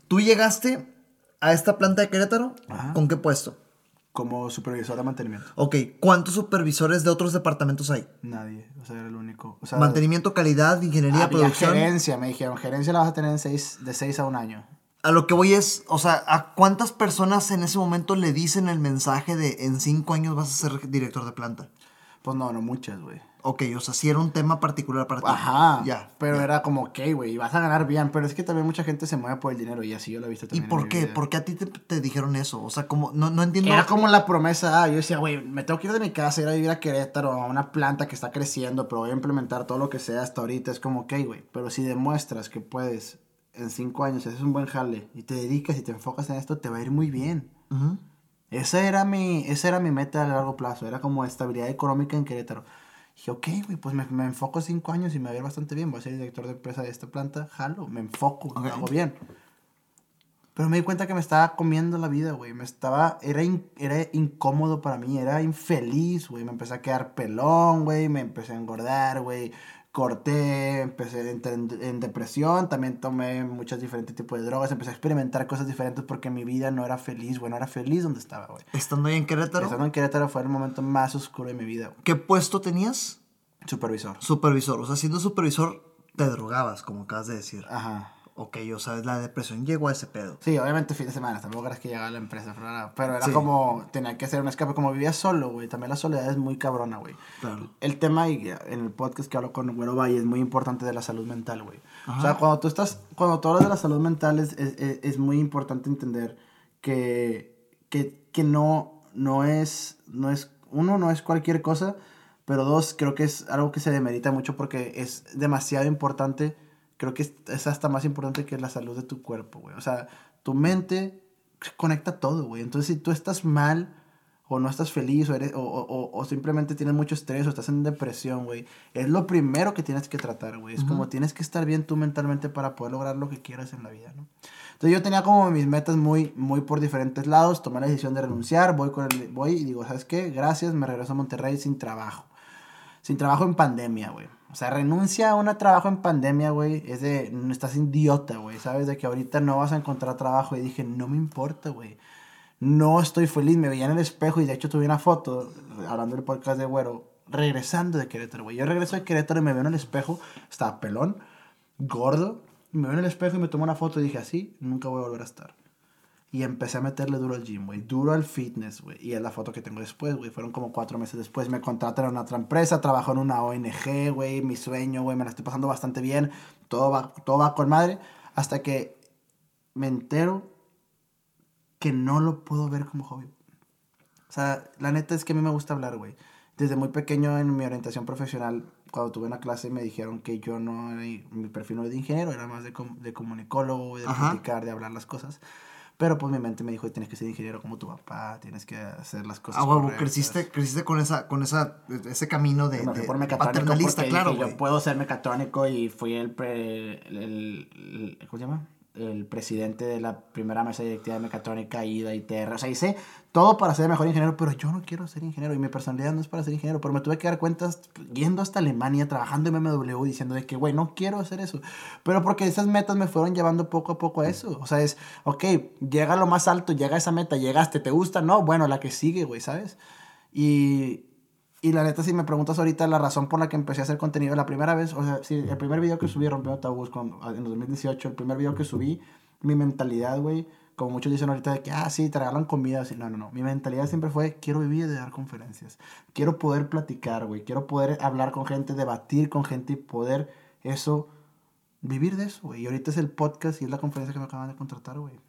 ¿Tú llegaste a esta planta de Querétaro? ¿Con qué puesto?
Como supervisor de mantenimiento.
Ok, ¿cuántos supervisores de otros departamentos hay?
Nadie, o sea, era el único.
mantenimiento, calidad, ingeniería, producción.
gerencia, me dijeron, gerencia la vas a tener en seis, de seis a un año
a lo que voy es, o sea, ¿a cuántas personas en ese momento le dicen el mensaje de en cinco años vas a ser director de planta?
Pues no, no muchas, güey.
Ok, o sea, sí era un tema particular para ti.
Ajá. Ya. Pero era como, ok, güey, vas a ganar bien. Pero es que también mucha gente se mueve por el dinero y así yo lo he visto también.
¿Y por qué? ¿Por qué a ti te, dijeron eso? O sea, como, no, no entiendo.
Era como la promesa, ah, yo decía, güey, me tengo que ir de mi casa, ir a vivir a Querétaro, a una planta que está creciendo, pero voy a implementar todo lo que sea hasta ahorita. Es como, ok, güey, pero si demuestras que puedes en cinco años, haces un buen jale y te dedicas y te enfocas en esto, te va a ir muy bien. Esa era mi, esa era mi meta a largo plazo, era como estabilidad económica en Querétaro. dije, ok, güey, pues me, me, enfoco cinco años y me va a ir bastante bien, voy a ser director de empresa de esta planta, jalo, me enfoco, me hago bien. Pero me di cuenta que me estaba comiendo la vida, güey. Me estaba. Era, era incómodo para mí, era infeliz, güey. Me empecé a quedar pelón, güey. Me empecé a engordar, güy corté, empecé en, en, depresión, también tomé muchos diferentes tipos de drogas, empecé a experimentar cosas diferentes porque mi vida no era feliz, güey, no era feliz donde estaba, güey.
¿Estando ahí en Querétaro?
Estando en Querétaro fue el momento más oscuro de mi vida,
¿Qué puesto tenías?
Supervisor.
Supervisor, o sea, siendo supervisor te drogabas, como acabas de decir.
Ajá
ok, o sea, la depresión llegó a ese pedo.
Sí, obviamente fin de semana, tampoco era que llegaba a la empresa, pero era como, tenía que hacer un escape, como vivía solo, güey, también la soledad es muy cabrona, güey. Claro. El tema, y en el podcast que hablo con Güero Valle, es muy importante de la salud mental, güey. O sea, cuando tú estás, cuando tú hablas de la salud mental, es, es, es muy importante entender que, que, que no, no es, no es, uno, no es cualquier cosa, pero dos, creo que es algo que se demerita mucho porque es demasiado importante creo que es hasta más importante que la salud de tu cuerpo, güey. O sea, tu mente conecta todo, güey. Entonces, si tú estás mal o no estás feliz o, eres, o, o, o, simplemente tienes mucho estrés o estás en depresión, güey, es lo primero que tienes que tratar, güey. Es como tienes que estar bien tú mentalmente para poder lograr lo que quieras en la vida, ¿no? Entonces yo tenía como mis metas muy, muy por diferentes lados, tomé la decisión de renunciar, voy, con el, voy y digo, ¿sabes qué? Gracias, me regreso a Monterrey sin trabajo. Sin trabajo en pandemia, güey. O sea, renuncia a un trabajo en pandemia, güey. Es de, no estás idiota, güey. Sabes de que ahorita no vas a encontrar trabajo. Y dije, no me importa, güey. No estoy feliz. Me veía en el espejo y de hecho tuve una foto, hablando del podcast de Güero, regresando de Querétaro, güey. Yo regreso de Querétaro y me veo en el espejo. Estaba pelón, gordo. Me veo en el espejo y me tomo una foto y dije, así nunca voy a volver a estar. Y empecé a meterle duro al gym, güey. Duro al fitness, güey. Y es la foto que tengo después, güey. Fueron como cuatro meses después. Me contrataron a otra empresa. Trabajo en una ONG, güey. Mi sueño, güey. Me la estoy pasando bastante bien. Todo va, todo va con madre. Hasta que me entero que no lo puedo ver como hobby. O sea, la neta es que a mí me gusta hablar, güey. Desde muy pequeño en mi orientación profesional, cuando tuve una clase me dijeron que yo no, mi perfil no era de ingeniero, era más de, de comunicólogo, de platicar, de hablar las cosas. Pero pues mi mente me dijo, tienes que ser ingeniero como tu papá, tienes que hacer las cosas.
Ah, bueno, creciste, creciste con esa, con esa, ese camino de, de
paternalista, claro. Yo puedo ser mecatrónico y fui el, pre, el, el, ¿cómo se llama? El presidente de la primera mesa directiva de mecatrónica, IDA y TR. O sea, hice todo para ser mejor ingeniero, pero yo no quiero ser ingeniero y mi personalidad no es para ser ingeniero. Pero me tuve que dar cuenta yendo hasta Alemania, trabajando en BMW, diciendo de que, güey, no quiero hacer eso. Pero porque esas metas me fueron llevando poco a poco a eso. O sea, es, ok, llega a lo más alto, llega a esa meta, llegaste, ¿te gusta? No, bueno, la que sigue, güey, ¿sabes? Y y la neta, si me preguntas ahorita la razón por la que empecé a hacer contenido la primera vez, o sea, si el primer video que subí rompió tabús con, en 2018, el primer video que subí, mi mentalidad, güey, como muchos dicen ahorita de que, ah, sí, te regalan comida, así, no, no, no, mi mentalidad siempre fue, quiero vivir de dar conferencias, quiero poder platicar, güey, quiero poder hablar con gente, debatir con gente y poder eso, vivir de eso, güey. Y ahorita es el podcast y es la conferencia que me acaban de contratar, güey.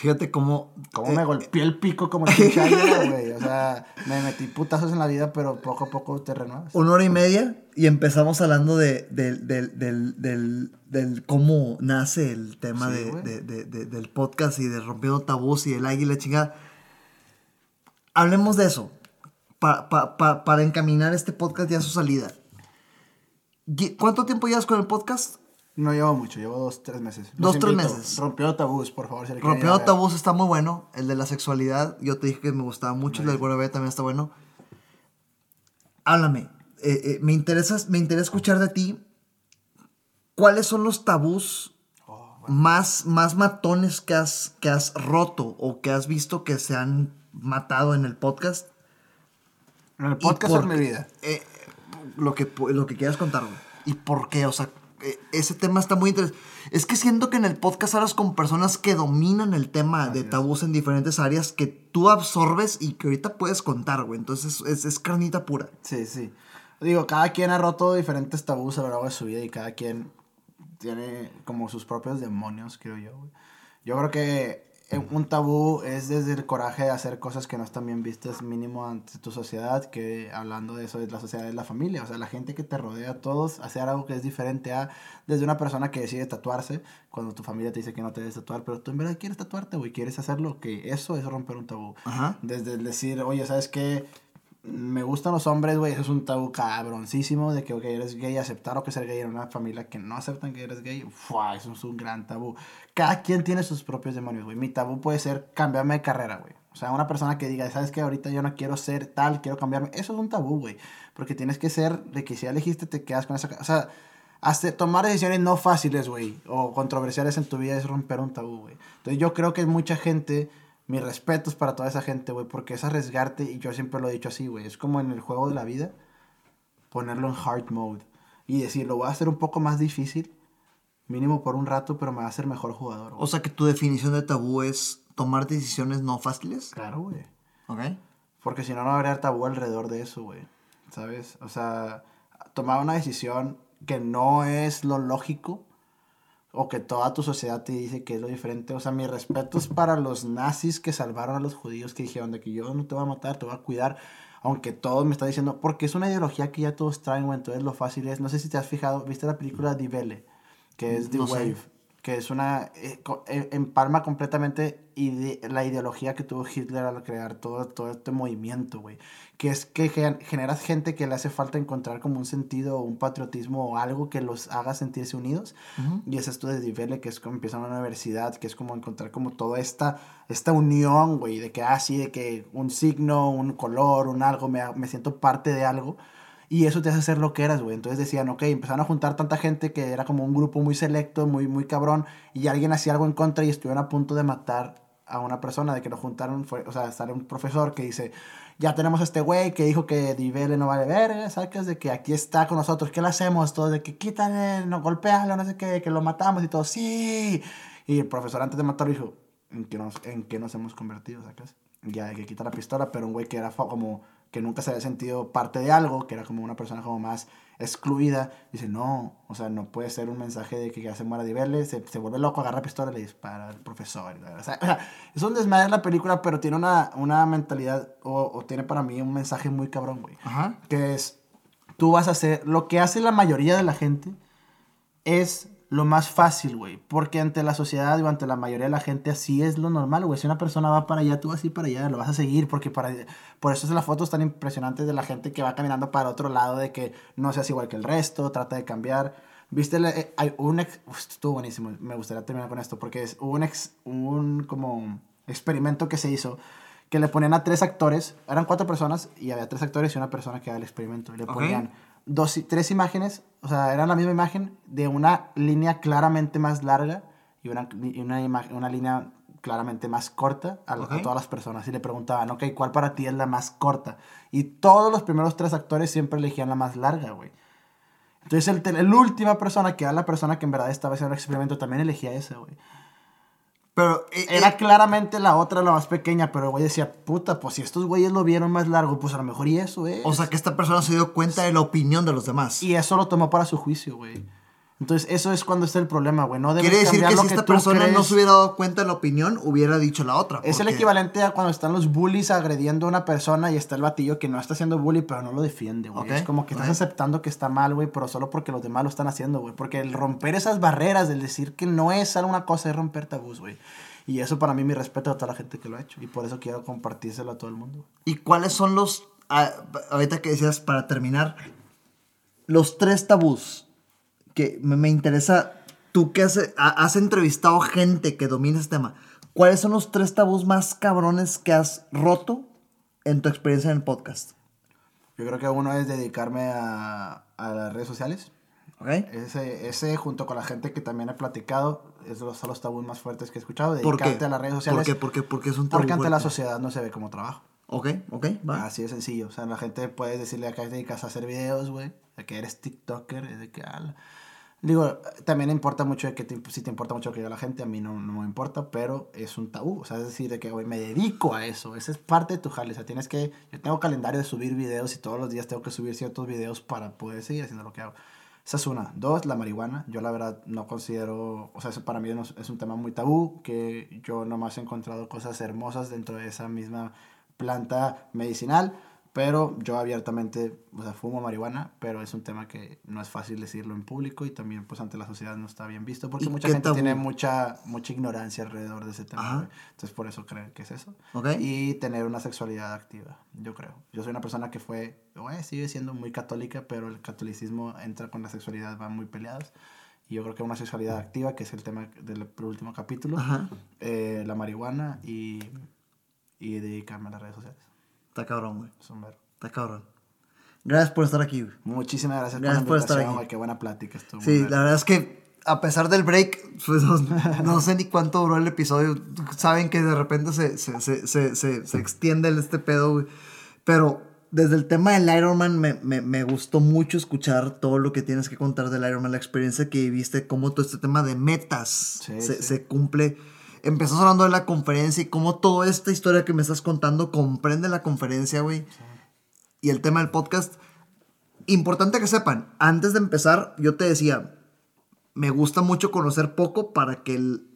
Fíjate cómo.
Cómo me eh, golpeé el pico como el güey. O sea, me metí putazos en la vida, pero poco a poco te renuevas.
Una hora y media y empezamos hablando de, del, del, del, cómo nace el tema de, del podcast y de rompiendo tabús y el águila chingada. Hablemos de eso. para encaminar este podcast ya a su salida. ¿Cuánto tiempo llevas con el podcast?
No llevo mucho, llevo dos, tres meses.
dos, tres meses.
Rompió tabús, por favor.
Si Rompió tabús está muy bueno. El de la sexualidad, yo te dije que me gustaba mucho. El del B también está bueno. Háblame. Eh, eh, me, interesa, me interesa escuchar de ti. ¿Cuáles son los tabús oh, más, más matones que has, que has roto o que has visto que se han matado en el podcast?
En el podcast es mi vida.
Eh, lo, que, lo que quieras contar, ¿Y por qué? O sea, ese tema está muy interesante. Es que siento que en el podcast hablas con personas que dominan el tema de tabús en diferentes áreas que tú absorbes y que ahorita puedes contar, güey. Entonces es, es, carnita pura.
Sí, sí. Digo, cada quien ha roto diferentes tabús a lo largo de su vida y cada quien tiene como sus propios demonios, creo yo, güey. Yo creo que eh, un tabú es desde el coraje de hacer cosas que no están bien vistas mínimo ante tu sociedad, que hablando de eso es la sociedad de la familia, o sea, la gente que te rodea, todos, hacer algo que es diferente a desde una persona que decide tatuarse, cuando tu familia te dice que no te debes tatuar, pero tú en verdad quieres tatuarte, güey, quieres hacerlo, que eso es romper un tabú. Desde el decir, oye, ¿sabes qué? Me gustan los hombres, güey, eso es un tabú cabroncísimo de que eres gay, aceptar o que ser gay en una familia que no aceptan que eres gay, ¡fua! eso es un gran tabú. Cada quien tiene sus propios demonios, güey. Mi tabú puede ser cambiarme de carrera, güey. O sea, una persona que diga, ¿sabes qué? Ahorita yo no quiero ser tal, quiero cambiarme. Eso es un tabú, güey. Porque tienes que ser de que si ya elegiste, te quedas con esa. O sea, hacer, tomar decisiones no fáciles, güey, o controversiales en tu vida es romper un tabú, güey. Entonces yo creo que mucha gente mis respetos para toda esa gente, güey, porque es arriesgarte, y yo siempre lo he dicho así, güey, es como en el juego de la vida, ponerlo en hard mode y decir, lo voy a hacer un poco más difícil, mínimo por un rato, pero me va a hacer mejor jugador.
O sea que tu definición de tabú es tomar decisiones no fáciles.
Claro, güey. Ok. Porque si no, no habría tabú alrededor de eso, güey. ¿Sabes? O sea, tomar una decisión que no es lo lógico o que toda tu sociedad te dice que es lo diferente. O sea, mi respeto es para los nazis que salvaron a los judíos, que dijeron de que yo no te voy a matar, te voy a cuidar, aunque todos me están diciendo, porque es una ideología que ya todos traen, güey, entonces lo fácil es, no sé si te has fijado, viste la película Die Welle, que es The Wave que es una, eh, eh, empalma completamente la ideología que tuvo Hitler al crear todo, todo este movimiento, güey. Que es que generas gente que le hace falta encontrar como un sentido, un patriotismo o algo que los haga sentirse unidos. Y es esto de Divele, que es como empieza una universidad, que es como encontrar como toda esta, esta unión, güey, de que así, ah, de que un signo, un color, un algo, me, me siento parte de algo. Y eso te hace ser lo que eras, güey. Entonces decían, ok, empezaron a juntar tanta gente que era como un grupo muy selecto, muy, muy cabrón, y alguien hacía algo en contra y estuvieron a punto de matar a una persona, de que lo juntaron, fue, o sea, sale un profesor que dice, ya tenemos a este güey que dijo que Divele no vale ver, ¿sabes? De que aquí está con nosotros, ¿qué le hacemos? Todo de que quítale, no golpealo, no sé qué, que lo matamos y todo, sí. Y el profesor antes de matarlo dijo, ¿en qué nos, en qué nos hemos convertido, ¿sabes? Ya hay que quitar la pistola, pero un güey que era como que nunca se había sentido parte de algo, que era como una persona como más excluida, dice, no, o sea, no puede ser un mensaje de que ya se muera de verle, se, se vuelve loco, agarra pistola y le dispara al profesor. O sea, es un desmadre la película, pero tiene una, una mentalidad, o, o, tiene para mí un mensaje muy cabrón, güey. Ajá. Que es, tú vas a hacer, lo que hace la mayoría de la gente es lo más fácil, güey. Porque ante la sociedad y ante la mayoría de la gente así es lo normal, güey. Si una persona va para allá, tú vas a ir para allá, lo vas a seguir. Porque para, por eso es las fotos tan impresionantes de la gente que va caminando para otro lado, de que no seas igual que el resto, trata de cambiar. Viste, eh, hay un ex, estuvo buenísimo, me gustaría terminar con esto, porque es un, ex, un como experimento que se hizo que le ponían a tres actores, eran cuatro personas y había tres actores y una persona que era el experimento. Y le ponían dos, tres imágenes, o sea, eran la misma imagen de una línea claramente más larga y una, y una, una línea claramente más corta a, todas las personas. Y le preguntaban, ok, ¿cuál para ti es la más corta? Y todos los primeros tres actores siempre elegían la más larga, güey. Entonces, el, el, última persona, que era la persona que en verdad estaba haciendo el experimento, también elegía esa, güey. Pero eh, era eh, claramente la otra, la más pequeña, pero el güey decía, puta, pues si estos güeyes lo vieron más largo, pues a lo mejor y eso, eh.
O sea, que esta persona se dio cuenta de la opinión de los demás.
Y eso lo tomó para su juicio, güey. Entonces, eso es cuando está el problema, güey. No
Quiere decir que si esta persona no se hubiera dado cuenta de la opinión, hubiera dicho la otra.
Es el equivalente a cuando están los bullies agrediendo a una persona y está el batillo que no está haciendo bully, pero no lo defiende, güey. es como que estás aceptando que está mal, güey, pero solo porque los demás lo están haciendo, güey. Porque el romper esas barreras, el decir que no es alguna cosa, es romper tabús, güey. Y eso para mí mi respeto a toda la gente que lo ha hecho. Y por eso quiero compartírselo a todo el mundo.
¿Y cuáles son los, ahorita que decías para terminar, los tres tabús que me, interesa, tú que has, has entrevistado gente que domina este tema, ¿cuáles son los tres tabús más cabrones que has roto en tu experiencia en el podcast?
Yo creo que uno es dedicarme a, a las redes sociales. Okay. Ese, ese, junto con la gente que también he platicado, es los, son los tabús más fuertes que he escuchado. Dedicarte a las redes sociales.
¿Por qué? ¿Por qué? Porque es un tabú
Porque ante la sociedad no se ve como trabajo.
Ok, ok, va.
Así de sencillo. O sea, la gente puede decirle a que te dedicas a hacer videos, güey. De que eres TikToker, de que... Digo, también importa mucho que si te importa mucho que diga la gente, a mí no, no, me importa, pero es un tabú. O sea, es decir, de que, güey, me dedico a eso. Esa es parte de tu jale. O sea, tienes que... Yo tengo calendario de subir videos y todos los días tengo que subir ciertos videos para poder seguir haciendo lo que hago Esa es una. Dos, la marihuana. Yo la verdad no considero, o sea, eso para mí es un tema muy tabú, que yo nomás he encontrado cosas hermosas dentro de esa misma planta medicinal. Pero yo abiertamente, o sea, fumo marihuana, pero es un tema que no es fácil decirlo en público y también pues ante la sociedad no está bien visto porque mucha gente tiene mucha, mucha ignorancia alrededor de ese tema. Entonces por eso creen que es eso. Y tener una sexualidad activa, yo creo. Yo soy una persona que fue, sigue siendo muy católica, pero el catolicismo entra con la sexualidad, van muy peleados. Y yo creo que una sexualidad activa, que es el tema del último capítulo, eh, la marihuana y, y dedicarme a las redes sociales.
Está cabrón, güey. Está cabrón. Gracias por estar aquí, güey.
Muchísimas gracias, gracias por, estar aquí. Qué buena plática estuvo.
Sí, la verdad es que a pesar del break, pues no, sé ni cuánto duró el episodio. Saben que de repente se, se, se, se, se extiende este pedo, güey. Pero desde el tema del Ironman me, me, me, gustó mucho escuchar todo lo que tienes que contar del Ironman, la experiencia que viviste, cómo todo este tema de metas se, se cumple empezás hablando de la conferencia y cómo toda esta historia que me estás contando comprende la conferencia, güey. Y el tema del podcast. Importante que sepan, antes de empezar, yo te decía, me gusta mucho conocer poco para que el,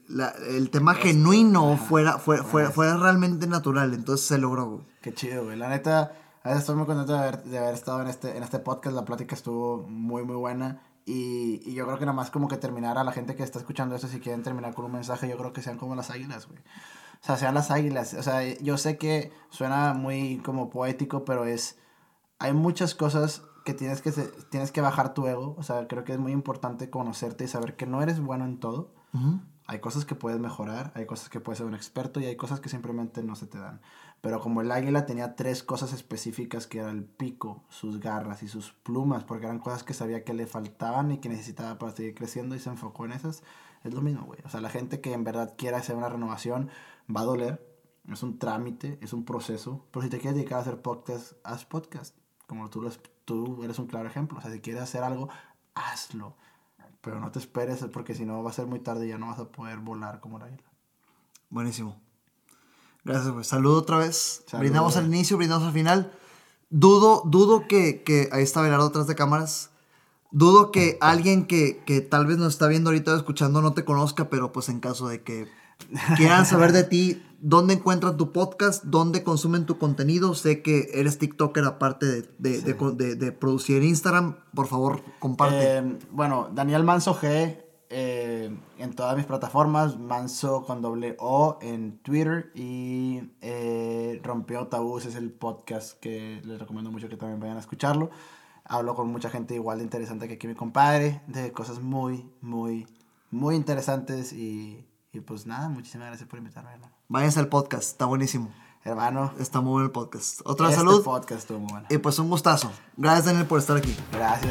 el tema genuino fuera, fuera, fuera, fuera, realmente natural. Entonces se logró, güey.
Qué chido, güey. La neta, estoy muy contento de haber, de haber estado en este, en este podcast. La plática estuvo muy, muy buena. Y, y, yo creo que nada más como que terminar a la gente que está escuchando eso, si quieren terminar con un mensaje, yo creo que sean como las águilas, güey. O sea, sean las águilas. O sea, yo sé que suena muy como poético, pero es... Hay muchas cosas que tienes que, tienes que bajar tu ego. O sea, creo que es muy importante conocerte y saber que no eres bueno en todo. Hay cosas que puedes mejorar, hay cosas que puedes ser un experto y hay cosas que simplemente no se te dan. Pero como el águila tenía tres cosas específicas que era el pico, sus garras y sus plumas, porque eran cosas que sabía que le faltaban y que necesitaba para seguir creciendo y se enfocó en esas, es lo mismo, güey. O sea, la gente que en verdad quiera hacer una renovación va a doler, es un trámite, es un proceso, pero si te quieres dedicar a hacer podcast, haz podcast, como tú, tú eres un claro ejemplo. O sea, si quieres hacer algo, hazlo. Pero no te esperes porque si no va a ser muy tarde y ya no vas a poder volar como el águila.
Buenísimo. Gracias, pues. Saludo otra vez. brindamos al inicio, brindamos al final. Dudo, dudo que, que ahí está Belardo atrás de cámaras. Dudo que alguien que, que tal vez nos está viendo ahorita o escuchando no te conozca, pero pues en caso de que quieran saber de ti, dónde encuentran tu podcast, dónde consumen tu contenido. Sé que eres TikToker aparte de, de, de, de producir Instagram. Por favor, comparte.
Eh, bueno, Daniel Manso G eh, en todas mis plataformas, Manso con doble O en Twitter y eh, Rompió Tabús es el podcast que les recomiendo mucho que también vayan a escucharlo. Hablo con mucha gente igual de interesante que aquí mi compadre, de cosas muy, muy, muy interesantes y, y pues nada, muchísimas gracias por invitarme.
Váyanse al podcast, está buenísimo.
Hermano.
Está muy bueno el podcast. Otra este salud.
podcast estuvo muy bueno.
Y pues un gustazo. Gracias Daniel por estar aquí.
Gracias.